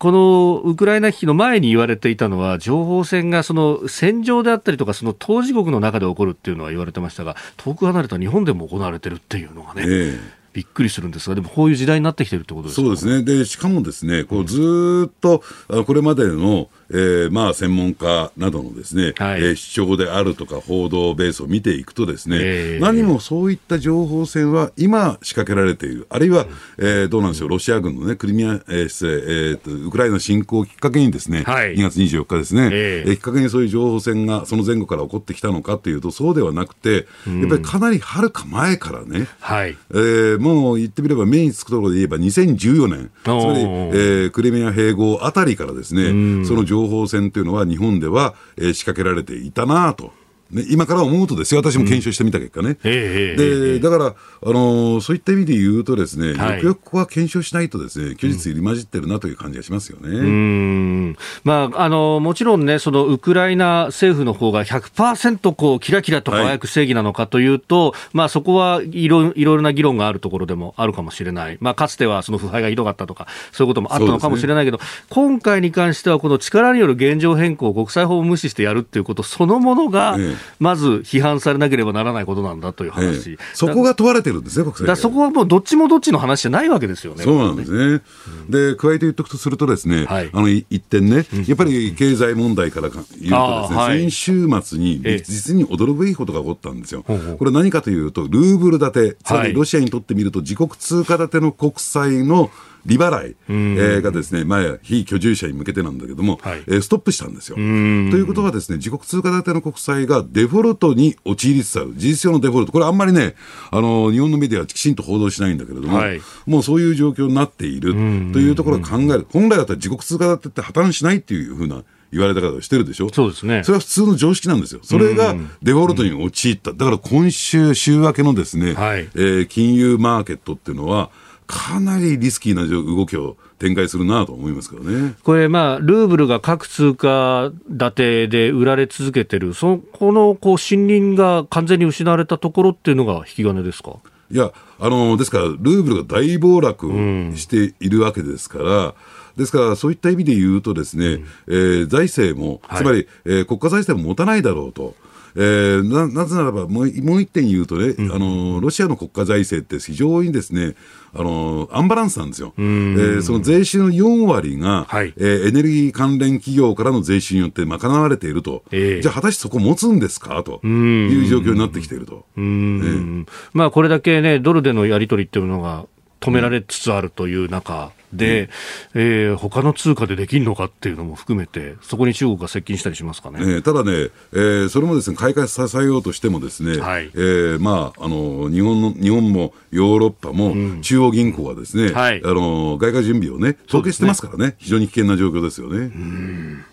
このウクライナ危機の前に言われていたのは、情報戦がその戦場であったりとか、その当事国の中で起こるっていうのは言われてましたが、遠く離れた日本でも行われてるっていうのがね、ええびっくりするんですが、でもこういう時代になってきてるってことですか？そうですね。で、しかもですね、こうずっと、これまでの、えー、まあ専門家などのですね、はい、えー、主張であるとか報道ベースを見ていくとですね、えー、何もそういった情報戦は今仕掛けられている、あるいは、えー、どうなんでしょう、ロシア軍のね、クリミア、えー、えー、と、ウクライナ侵攻をきっかけにですね、はい、2月24日ですね、えー、きっかけにそういう情報戦がその前後から起こってきたのかというと、そうではなくて、やっぱりかなりはるか前からね、はい、えー、もう言ってみれば目につくところで言えば2014年、つまり、えー、クリミア併合あたりからですね、その情報戦というのは日本では、えー、仕掛けられていたなと。ね、今から思うとですよ、私も検証してみた結果ね。うん、で、だから、あのー、そういった意味で言うとですね、はい、よくよくここは検証しないとですね、虚実入り混じってるなという感じがしますよね。うん。まあ、あのー、もちろんね、そのウクライナ政府の方が100%こう、キラキラと輝く正義なのかというと、はい、まあ、そこはいろいろな議論があるところでもあるかもしれない。まあ、かつてはその腐敗がひどかったとか、そういうこともあったのかもしれないけど、ね、今回に関してはこの力による現状変更を国際法を無視してやるっていうことそのものが、ええまず批判されなければならないことなんだという話、ええ、そこが問われてるんですね、国際だそこはもうどっちもどっちの話じゃないわけですよね。そうなんですね。うん、で、加えて言っておくとするとですね、はい、あの一点ね、やっぱり経済問題から言うとですね、はい、先週末に実に驚くべきことが起こったんですよ。え、これ何かというと、ルーブル建て、つまりロシアにとってみると自国通貨建ての国債の利払い、えー、がですね、まあ、非居住者に向けてなんだけども、はい、えー、ストップしたんですよ。ということはですね、自国通貨建ての国債がデフォルトに陥りつつある、事実上のデフォルト、これあんまりね、あの、日本のメディアはきちんと報道しないんだけれども、はい、もうそういう状況になっているというところを考える。本来だったら自国通貨建てって破綻しないっていうふうな言われた方をしてるでしょ？そうですね。それは普通の常識なんですよ。それがデフォルトに陥った。だから今週、週明けのですね、はい、えー、金融マーケットっていうのは、かなりリスキーな動きを展開するなと思いますけどね。これ、まあ、ルーブルが各通貨建てで売られ続けてる、そこのこう森林が完全に失われたところっていうのが引き金ですか？いや、あのですから、ルーブルが大暴落しているわけですから、うんですから、そういった意味で言うとですね、うん、えー、財政も、つまり、はい、えー、国家財政も持たないだろうと。えー、ななぜならばもう、もう一点言うとね、うん、あの、ロシアの国家財政って非常にですね、あの、アンバランスなんですよ。えー、その税収の4割が、はい、えー、エネルギー関連企業からの税収によって賄われていると。えー、じゃあ、果たしてそこ持つんですか？という状況になってきていると。えー、まあ、これだけね、ドルでのやり取りっていうのが止められつつあるという中、で、うん、えー、他の通貨でできるのかっていうのも含めて、そこに中国が接近したりしますかね。えー、ただね、えー、それもですね、開花させようとしてもですね、はい、えー、まあ、あの、日本の、日本もヨーロッパも中央銀行はですね、うんはい、あの、外貨準備をね、凍結してますからね、ね。非常に危険な状況ですよね。うん。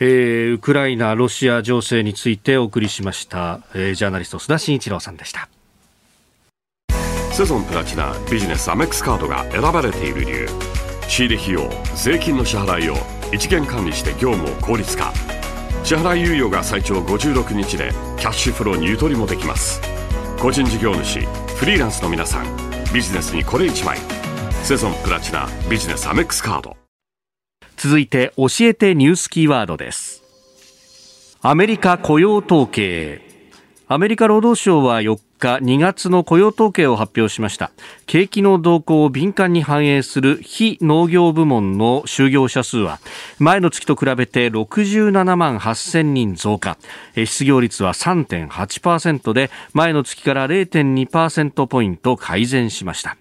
えー、ウクライナ、ロシア情勢についてお送りしました、えー、ジャーナリスト須田慎一郎さんでしたセゾンプラチナビジネスアメックスカードが選ばれている理由。仕入れ費用税金の支払いを一元管理して業務を効率化。支払い猶予が最長56日でキャッシュフローにゆとりもできます。個人事業主フリーランスの皆さんビジネスにこれ1枚。セゾンプラチナビジネスアメックスカード。続いて教えてニュースキーワードです。アメリカ雇用統計。アメリカ労働省は4 2月の雇用統計を発表しました。景気の動向を敏感に反映する非農業部門の就業者数は前の月と比べて67万8000人増加。失業率は3.8%で前の月から0.2%ポイント改善しました。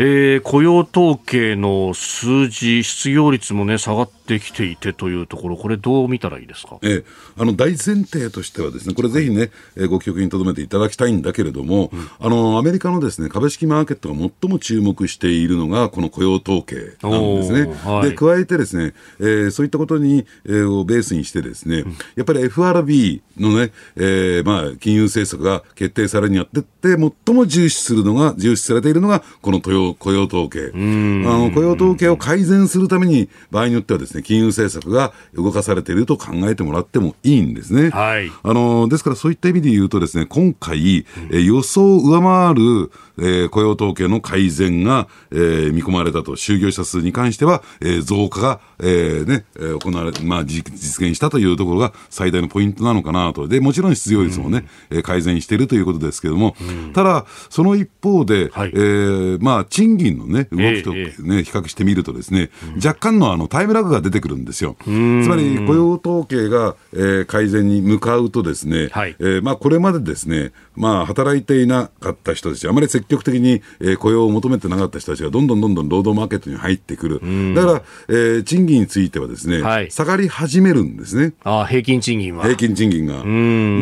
えー、雇用統計の数字、失業率もね、下がってきていてというところ、これ、どう見たらいいですか、ええ、あの大前提としては、ですねこれ、ぜひね、えー、ご記憶に留めていただきたいんだけれども、うん、あのアメリカのですね株式マーケットが最も注目しているのが、この雇用統計なんですね。はい、で加えてですね、えー、そういったことに、えー、をベースにしてですね、うん、やっぱり FRB のね、えーまあ、金融政策が決定されるにあってって、最も重視するのが、重視されているのが、この雇用雇用統計。あの雇用統計を改善するために、場合によってはですね、金融政策が動かされていると考えてもらってもいいんですね。はい、あのですからそういった意味で言うとですね、今回、え予想を上回るえー、雇用統計の改善が、えー、見込まれたと、就業者数に関しては、えー、増加が、えーね、行われ、まあ、実現したというところが最大のポイントなのかなと。で、もちろん失業率もね、うん、改善しているということですけれども、うん、ただ、その一方で、はい、えー、まあ、賃金のね、動きとね、えー、比較してみるとですね、うん、若干のあのタイムラグが出てくるんですよ。つまり、雇用統計が、えー、改善に向かうとですね、はい、えー、まあ、これまでですね、まあ、働いていなかった人たち、あまり積極的に、えー、雇用を求めてなかった人たちがどんどんどんどん労働マーケットに入ってくる。だから、えー、賃金についてはですね、はい、下がり始めるんですね。あ平均賃金は。平均賃金が。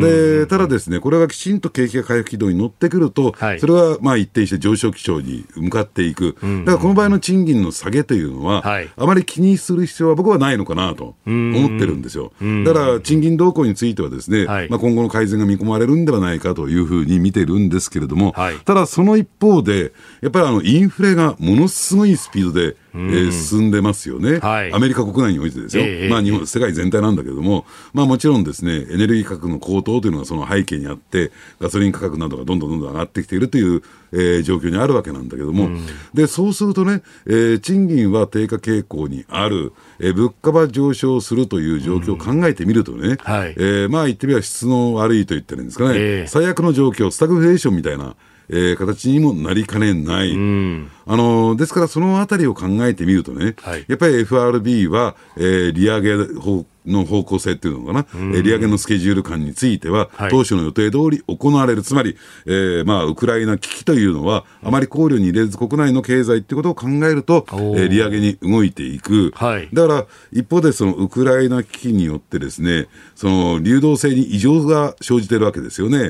で、ただですね、これがきちんと景気が回復軌道に乗ってくると、はい、それはまあ一定して上昇基調に向かっていく。だからこの場合の賃金の下げというのは、はい、あまり気にする必要は僕はないのかなと思ってるんですよ。だから賃金動向についてはですね、まあ今後の改善が見込まれるんではないかというふうに見てるんですけれども、はい、ただその一方で、やっぱりあのインフレがものすごいスピードで、えー、進んでますよね、はい、アメリカ国内においてですよ、えー、まあ、日本、世界全体なんだけれども、まあ、もちろんですね、エネルギー価格の高騰というのがその背景にあって、ガソリン価格などがどんどんどんどん上がってきているという、えー、状況にあるわけなんだけども、でそうするとね、えー、賃金は低下傾向にある、えー、物価は上昇するという状況を考えてみるとね、はい、えー、まあ言ってみれば質の悪いと言ったらいいんですかね、えー、最悪の状況、スタグフレーションみたいな、えー、形にもなりかねない。あのですから、そのあたりを考えてみるとね、はい、やっぱり FRB は、えー、利上げ方の方向性っていうのかな、え利上げのスケジュール感については、当初の予定通り行われる、つまり、えー、まあ、ウクライナ危機というのは、あまり考慮に入れず国内の経済っていうことを考えると、えー、利上げに動いていく。はい、だから、一方でそのウクライナ危機によってですね、その流動性に異常が生じてるわけですよね。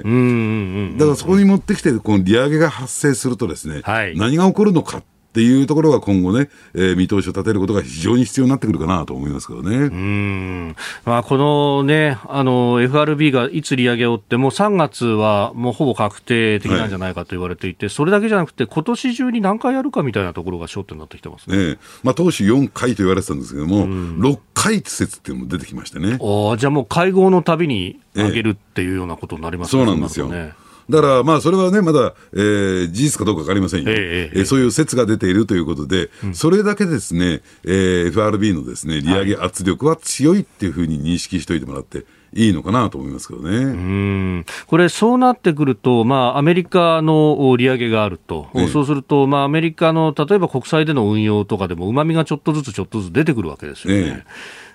だからそこに持ってきて、この利上げが発生するとですね、はい、何が起こるのか。っていうところが今後ね、えー、見通しを立てることが非常に必要になってくるかなと思いますけどね。うんまあ、このね、あの、FRB がいつ利上げをっても、3月はもうほぼ確定的なんじゃないかと言われていて、はい、それだけじゃなくて、今年中に何回やるかみたいなところが焦点になってきてますね。ねまあ、当初4回と言われてたんですけども、6回説っていうのも出てきましてね。あじゃあもう会合のたびに上げるっていうようなことになりますね。そうなんですよ。ねだから、まあ、それはね、まだ、えー、事実かどうか分かりませんよ、えー、えー、そういう説が出ているということで、うん、それだけですね、えー、FRB のですね利上げ圧力は強いっていうふうに認識しておいてもらって。いいのかなと思いますけどね。うん。これ、そうなってくると、まあ、アメリカの利上げがあると、ええ、そうすると、まあ、アメリカの例えば国債での運用とかでも、うまみがちょっとずつちょっとずつ出てくるわけですよね。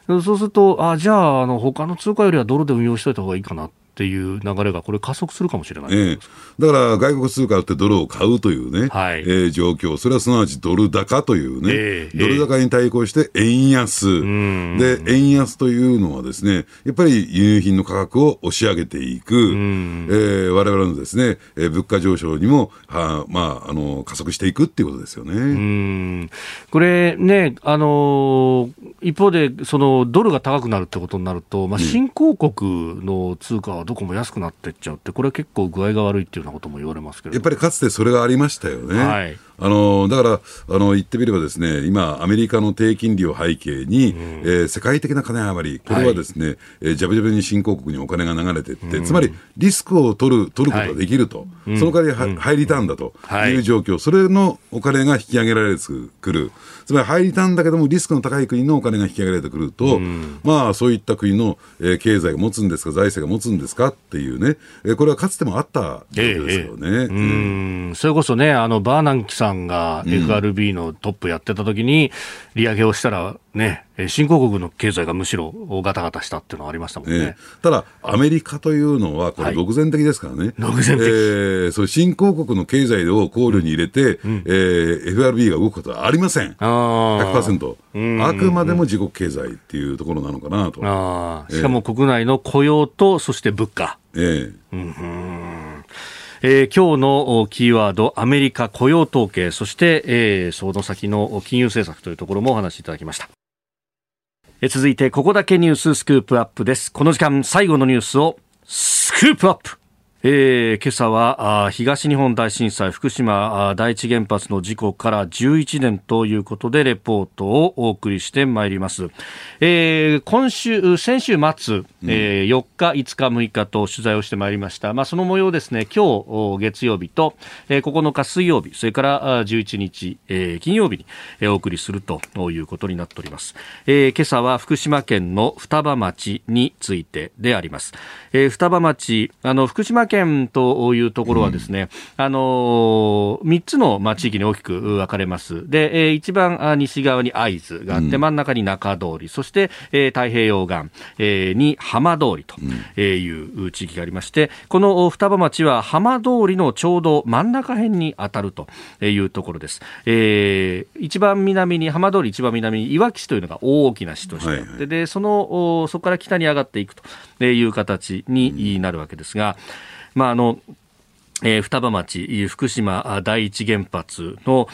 えそうすると、あじゃあ、あの他の通貨よりはドルで運用しておいた方がいいかなっっていう流れがこれ加速するかもしれない、えー、だから外国通貨ってドルを買うというね、はい、えー、状況、それはすなわちドル高というね、えー、ドル高に対抗して円安、で、円安というのはですね、やっぱり輸入品の価格を押し上げていく、えー、我々のですね、えー、物価上昇にも、はまあ、あの、加速していくっていうことですよね。これね、あのー、一方で、その、ドルが高くなるってことになると、まあ、新興国の通貨はどこも安くなっていっちゃうって、これ結構具合が悪いっていうようなことも言われますけど。やっぱりかつてそれがありましたよね。はい、あのだからあの言ってみればですね今アメリカの低金利を背景に、うん、えー、世界的な金余りこれはですね、はい、えー、ジャブジャブに新興国にお金が流れていって、うん、つまりリスクを取る取ることができると、はい、その代わりハイリターンだという状況、それのお金が引き上げられてくるつまりハイリターンだけどもリスクの高い国のお金が引き上げられてくると、うん、まあそういった国の、えー、経済が持つんですか財政が持つんですかっていうね、えー、これはかつてもあったわけですよね。えーえー、うん。それこそねあのバーナンキさんが FRB のトップやってた時に、利上げをしたら、ね、新興国の経済がむしろガタガタしたっていうのはありましたもんね、えー、ただ、アメリカというのは、これ、独善的ですからね、はい、独善的、えー、そう新興国の経済を考慮に入れて、うん、えー、FRB が動くことはありません、100%、あくまでも自国経済っていうところなのかなと。あしかも国内の雇用と、そして物価。えー、うん。えー、今日のキーワード、アメリカ雇用統計、そして、えー、その先の金融政策というところもお話しいただきました。続いて、ここだけニューススクープアップです。この時間、最後のニュースをスクープアップえー、今朝は東日本大震災福島第一原発の事故から11年ということでレポートをお送りしてまいります、えー、今週先週末、うん、えー、4日5日6日と取材をしてまいりました、まあ、その模様ですね今日月曜日と、えー、9日水曜日それから11日、えー、金曜日に、えー、お送りするということになっております、えー、今朝は福島県の双葉町についてであります、えー、双葉町あの福島県というところはですね、うん、あの3つの、まあ、地域に大きく分かれます。で、えー、一番西側に会津があって、真ん中に中通り、そして、えー、太平洋岸、えー、に浜通りという地域がありまして、この双葉町は浜通りのちょうど真ん中辺に当たるというところです。えー、一番南に、浜通り一番南にいわき市というのが大きな市としてあって、はいはい、で、その、そこから北に上がっていくという形になるわけですが、うんまああのえー、双葉町、福島第一原発の、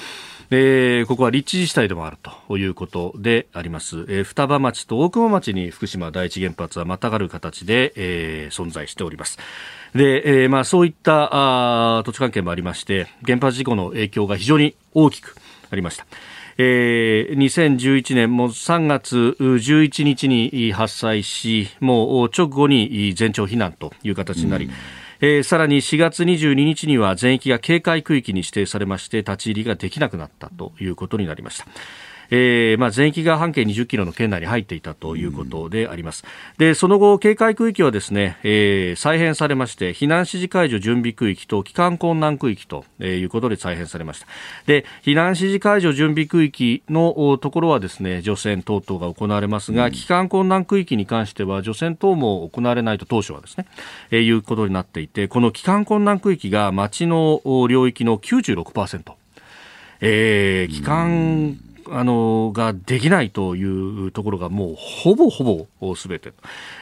えー、ここは立地自治体でもあるということであります。えー、双葉町と大熊町に福島第一原発はまたがる形で、えー、存在しております。で、えー、まあそういったあ土地関係もありまして、原発事故の影響が非常に大きくありました。えー、2011年も3月11日に発災し、もう直後に全町避難という形になり、うんえー、さらに4月22日には全域が警戒区域に指定されまして立ち入りができなくなったということになりました。えーまあ、全域が半径20キロの圏内に入っていたということであります。で、その後、警戒区域はですね、えー、再編されまして、避難指示解除準備区域と帰還困難区域ということで再編されました。で、避難指示解除準備区域のところはですね、除染等々が行われますが、帰還困難区域に関しては除染等も行われないと当初はですね、えー、いうことになっていて、この帰還困難区域が町の領域の96%。えー、帰還あのができないというところがもうほぼほぼすべて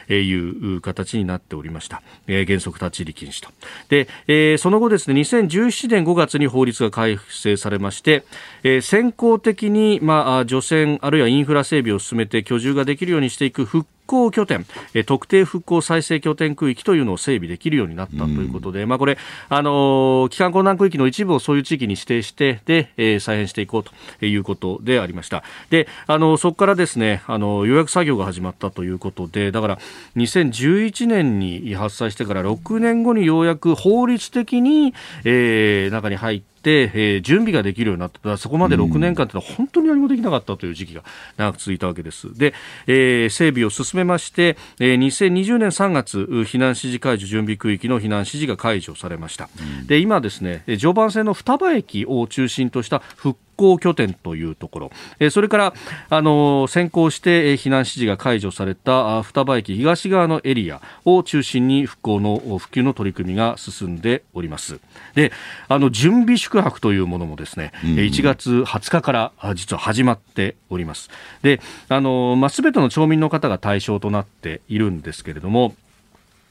という形になっておりました、えー、原則立ち入り禁止と。で、えー、その後ですね2017年5月に法律が改正されまして、えー、先行的に、まあ、除染あるいはインフラ整備を進めて居住ができるようにしていく復興拠点、え特定復興再生拠点区域というのを整備できるようになったということで、うん、まあこれ、あの帰還困難区域の一部をそういう地域に指定して、で、えー、再編していこうということでありました。で、あの、そこからですね、あの、予約作業が始まったということで、だから、2011年に発災してから6年後にようやく法律的に、えー、中に入って、、えー、準備ができるようになった、そこまで6年間というのは本当に何もできなかったという時期が長く続いたわけです。で、えー、整備を進めまして、えー、2020年3月、避難指示解除準備区域の避難指示が解除されました。で、今ですね、常磐線の双葉駅を中心とした復興拠点というところ、えー、それからあの先行して避難指示が解除された双葉駅東側のエリアを中心に復興の復旧の取り組みが進んでおります。であの準備宿泊というものもですね、うん、1月20日から実は始まっております。であの、まあ、全ての町民の方が対象となっているんですけれども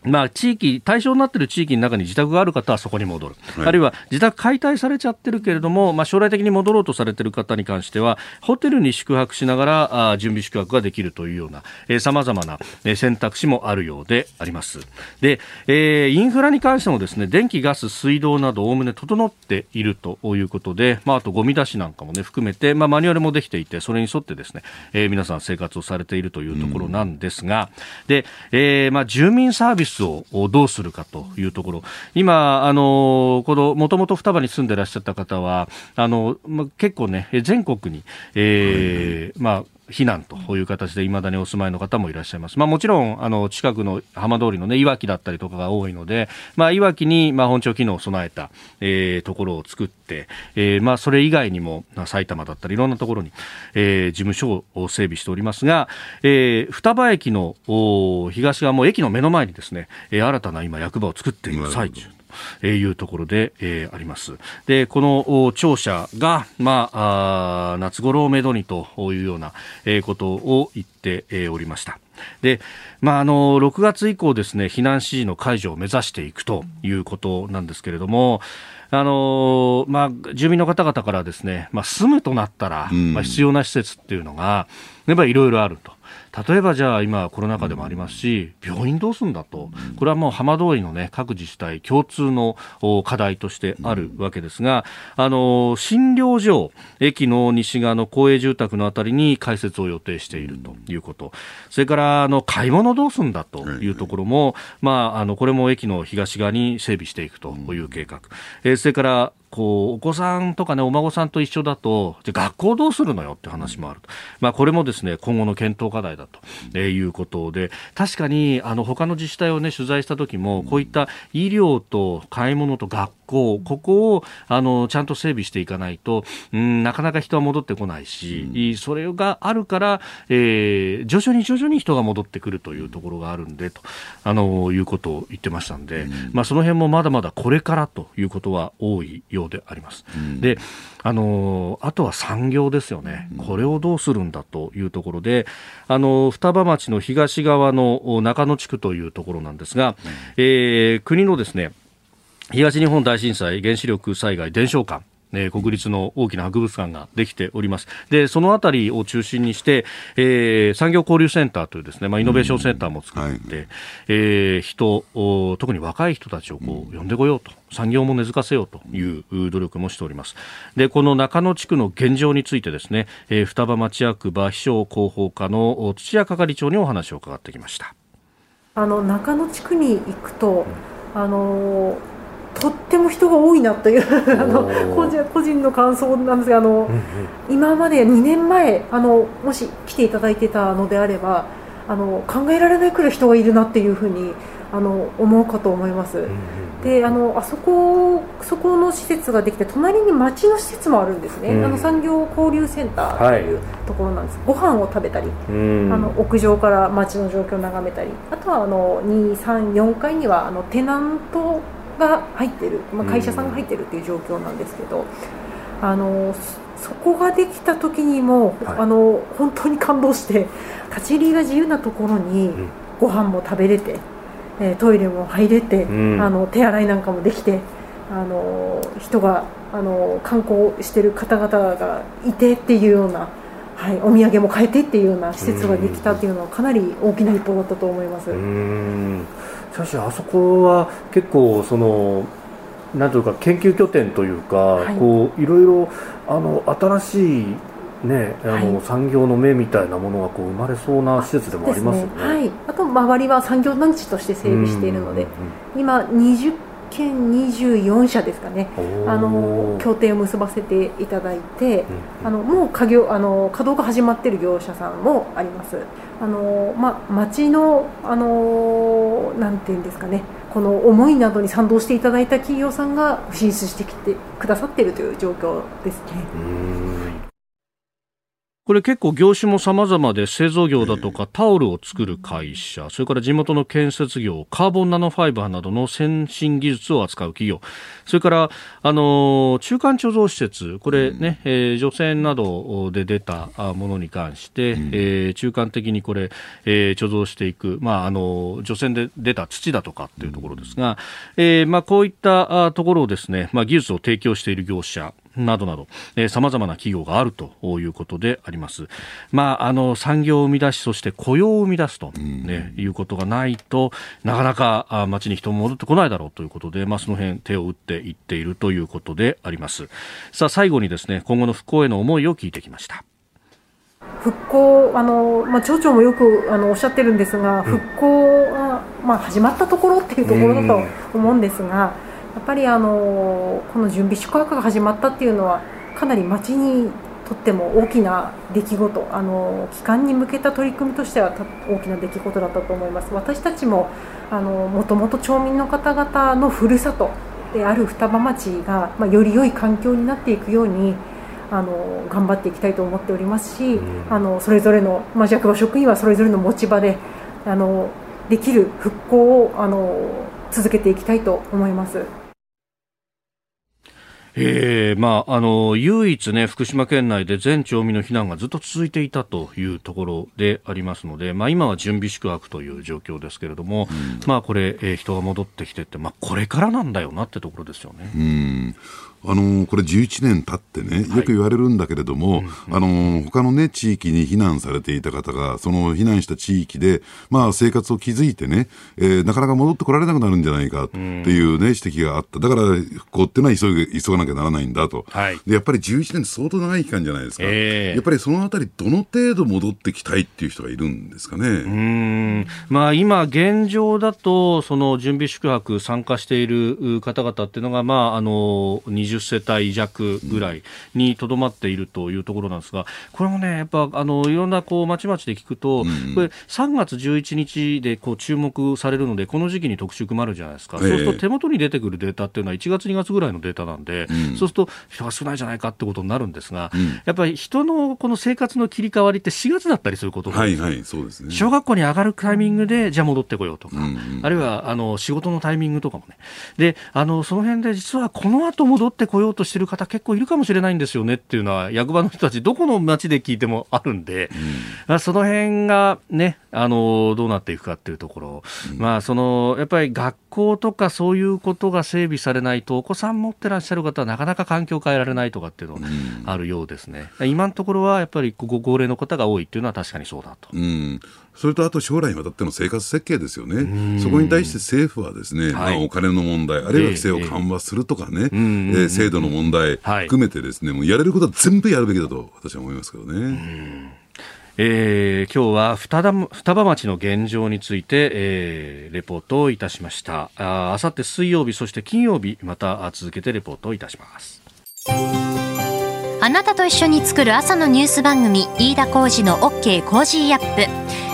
まあ、地域、対象になっている地域の中に自宅がある方はそこに戻る、はい、あるいは自宅解体されちゃってるけれども、まあ、将来的に戻ろうとされている方に関しては、ホテルに宿泊しながらあ準備宿泊ができるというような、さまざまな、えー、選択肢もあるようであります。で、えー、インフラに関してもですね、電気、ガス、水道などおおむね整っているということで、まあ、あとゴミ出しなんかもね、含めて、まあ、マニュアルもできていて、それに沿ってですね、えー、皆さん生活をされているというところなんですが、うん、で、えー、まあ、住民サービススをどうするかというところ、今、あのこのもともと双葉に住んでいらっしゃった方は、あのま、結構ね、全国に、えー、まあ、避難という形でいまだにお住まいの方もいらっしゃいます。まあもちろん、あの、近くの浜通りのね、いわきだったりとかが多いので、まあいわきに、まあ本庁機能を備えた、えー、ところを作って、えー、まあそれ以外にも、埼玉だったりいろんなところに、えー、事務所を整備しておりますが、えー、双葉駅の東側も駅の目の前にですね、えー、新たな今役場を作っている最中。えいうところで、えー、あります。で、この庁舎が、まあ、あ夏頃をめどにというような、えー、ことを言って、えー、おりました。で、まあ、あの、6月以降ですね、避難指示の解除を目指していくということなんですけれども、あのまあ、住民の方々からですね、まあ、住むとなったら、まあ、必要な施設っていうのが、やっぱりいろいろあると。例えばじゃあ今コロナ禍でもありますし、病院どうすんだと、これはもう浜通りのね、各自治体共通の課題としてあるわけですが、あの、診療所、駅の西側の公営住宅のあたりに開設を予定しているということ、それからあの買い物どうすんだというところも、まあ、あの、これも駅の東側に整備していくという計画、えー、それからこうお子さんとかねお孫さんと一緒だとじゃ学校どうするのよって話もあると、まあ、これもですね今後の検討課題だと、えー、いうことで確かにあの他の自治体をね取材した時もこういった医療と買い物と学校ここをあのちゃんと整備していかないと、うん、なかなか人は戻ってこないし、うん、それがあるから、えー、徐々に徐々に人が戻ってくるというところがあるんでとあのいうことを言ってましたんで、うん、まあ、その辺もまだまだこれからということは多いようであります。うん、であのあとは産業ですよね、これをどうするんだというところで、あの双葉町の東側の中野地区というところなんですが、えー、国のですね東日本大震災原子力災害伝承館え国立の大きな博物館ができております。で、そのあたりを中心にして、えー、産業交流センターというですね、まあ、イノベーションセンターも作って、うんはい、えー、人、特に若い人たちをこう呼んでこようと、産業も根付かせようという努力もしております。で、この中野地区の現状についてですね、えー、双葉町役場秘書広報課の土屋係長にお話を伺ってきました。あの中野地区に行くと、うん、あのとっても人が多いなというあの個人個人の感想なんですがあの、うんうん、今まで2年前あのもし来ていただいてたのであればあの考えられないくらい人がいるなっていうふうにあの思うかと思います。うんうんであのあそこそこの施設ができて隣に町の施設もあるんですね、うん、あの産業交流センターというところなんです、はい、ご飯を食べたり、うん、あの屋上から町の状況を眺めたり。あとはあの234階にはあのテナントが入ってる、まあ、会社さんが入ってるっていう状況なんですけど、あのそこができた時にも、はい、あの本当に感動して立ち入りが自由なところにご飯も食べれて、えー、トイレも入れて、うん、あの手洗いなんかもできてあの人があの観光してる方々がいてっていうような。はい、お土産も買えてっていうような施設ができたっていうのはかなり大きな一歩だったと思います。しかしあそこは結構そのなんというか研究拠点というか、はい、こういろいろあの新しいね、あの、はい、産業の目みたいなものがこう生まれそうな施設でもありますよね。あ、ねはい、あと周りは産業団地として整備しているので、今20県24社ですかね。あの協定を結ばせていただいて、あのもう稼業あの稼働が始まっている業者さんもあります。あのま町のあのなんていうんですかね。この思いなどに賛同していただいた企業さんが進出してきてくださっているという状況ですね。これ結構業種も様々で製造業だとかタオルを作る会社、それから地元の建設業、カーボンナノファイバーなどの先進技術を扱う企業、それからあの中間貯蔵施設、これね、うん、えー、除染などで出たものに関して、うん、えー、中間的にこれ、えー、貯蔵していく、まああの除染で出た土だとかっていうところですが、えー、まあこういったところをですね、まあ技術を提供している業者。などなど、さまざまな企業があるということであります。まあ、あの、産業を生み出し、そして雇用を生み出すと、ね、いうことがないとなかなか街に人も戻ってこないだろうということで、まあ、その辺手を打っていっているということであります。さあ、最後にですね、今後の復興への思いを聞いてきました。復興あの、まあ、町長もよくあのおっしゃってるんですが、復興が、まあ、始まったところっていうところだと思うんですが、やっぱりあのこの準備宿泊が始まったっていうのはかなり町にとっても大きな出来事あの帰還に向けた取り組みとしては大きな出来事だったと思います私たちもあのもともと町民の方々のふるさとである双葉町が、まあ、より良い環境になっていくようにあの頑張っていきたいと思っておりますし、うん、あのそれぞれの、まあ、役場職員はそれぞれの持ち場であのできる復興をあの続けていきたいと思います。えーまあ、あの唯一、ね、福島県内で全町民の避難がずっと続いていたというところでありますので、まあ、今は準備宿泊という状況ですけれども、うん、まあ、これ、えー、人が戻ってきてって、まあ、これからなんだよなってところですよね。うんあのこれ11年経ってね、よく言われるんだけれども、はい、あの他のね、地域に避難されていた方が、その避難した地域で、まあ生活を築いてね、えー、なかなか戻ってこられなくなるんじゃないかっていうね、指摘があった。だから、復興っていうのは急げ、急がなきゃならないんだと。はい、で、やっぱり11年って相当長い期間じゃないですか。えー、やっぱりそのあたり、どの程度戻ってきたいっていう人がいるんですかね。うん。まあ今、現状だと、その準備宿泊参加している方々っていうのが、まあ、あの、20 10世帯弱ぐらいにとどまっているというところなんですが、これもね、やっぱあのいろんなこうまちまちで聞くと、これ3月11日でこう注目されるので、この時期に特集組まるじゃないですか、そうすると手元に出てくるデータっていうのは1月、2月ぐらいのデータなんで、そうすると人が少ないじゃないかってことになるんですが、やっぱり人のこの生活の切り替わりって4月だったりすることがはいはい、そうですね、小学校に上がるタイミングで、じゃあ戻ってこようとか、あるいはあの仕事のタイミングとかもね、であのその辺で実はこの後戻ってこようとしてる方結構いるかもしれないんですよねっていうのは役場の人たちどこの町で聞いてもあるんで、うん、その辺がねあのどうなっていくかっていうところ、うん、まあそのやっぱり学校とかそういうことが整備されないとお子さん持ってらっしゃる方はなかなか環境を変えられないとかっていうのあるようですね、うん、今のところはやっぱりご高齢の方が多いっていうのは確かにそうだと。うんそれとあと将来にわたっての生活設計ですよね、そこに対して政府はですね、はい、まあ、お金の問題、あるいは規制を緩和するとかね、えー、えー、制度の問題含めてですね、もうやれることは全部やるべきだと私は思いますけどね。えー、今日は双葉双葉町の現状について、えー、レポートをいたしました。ああさって水曜日そして金曜日また続けてレポートをいたします。あなたと一緒に作る朝のニュース番組飯田浩司の OK コージーアップ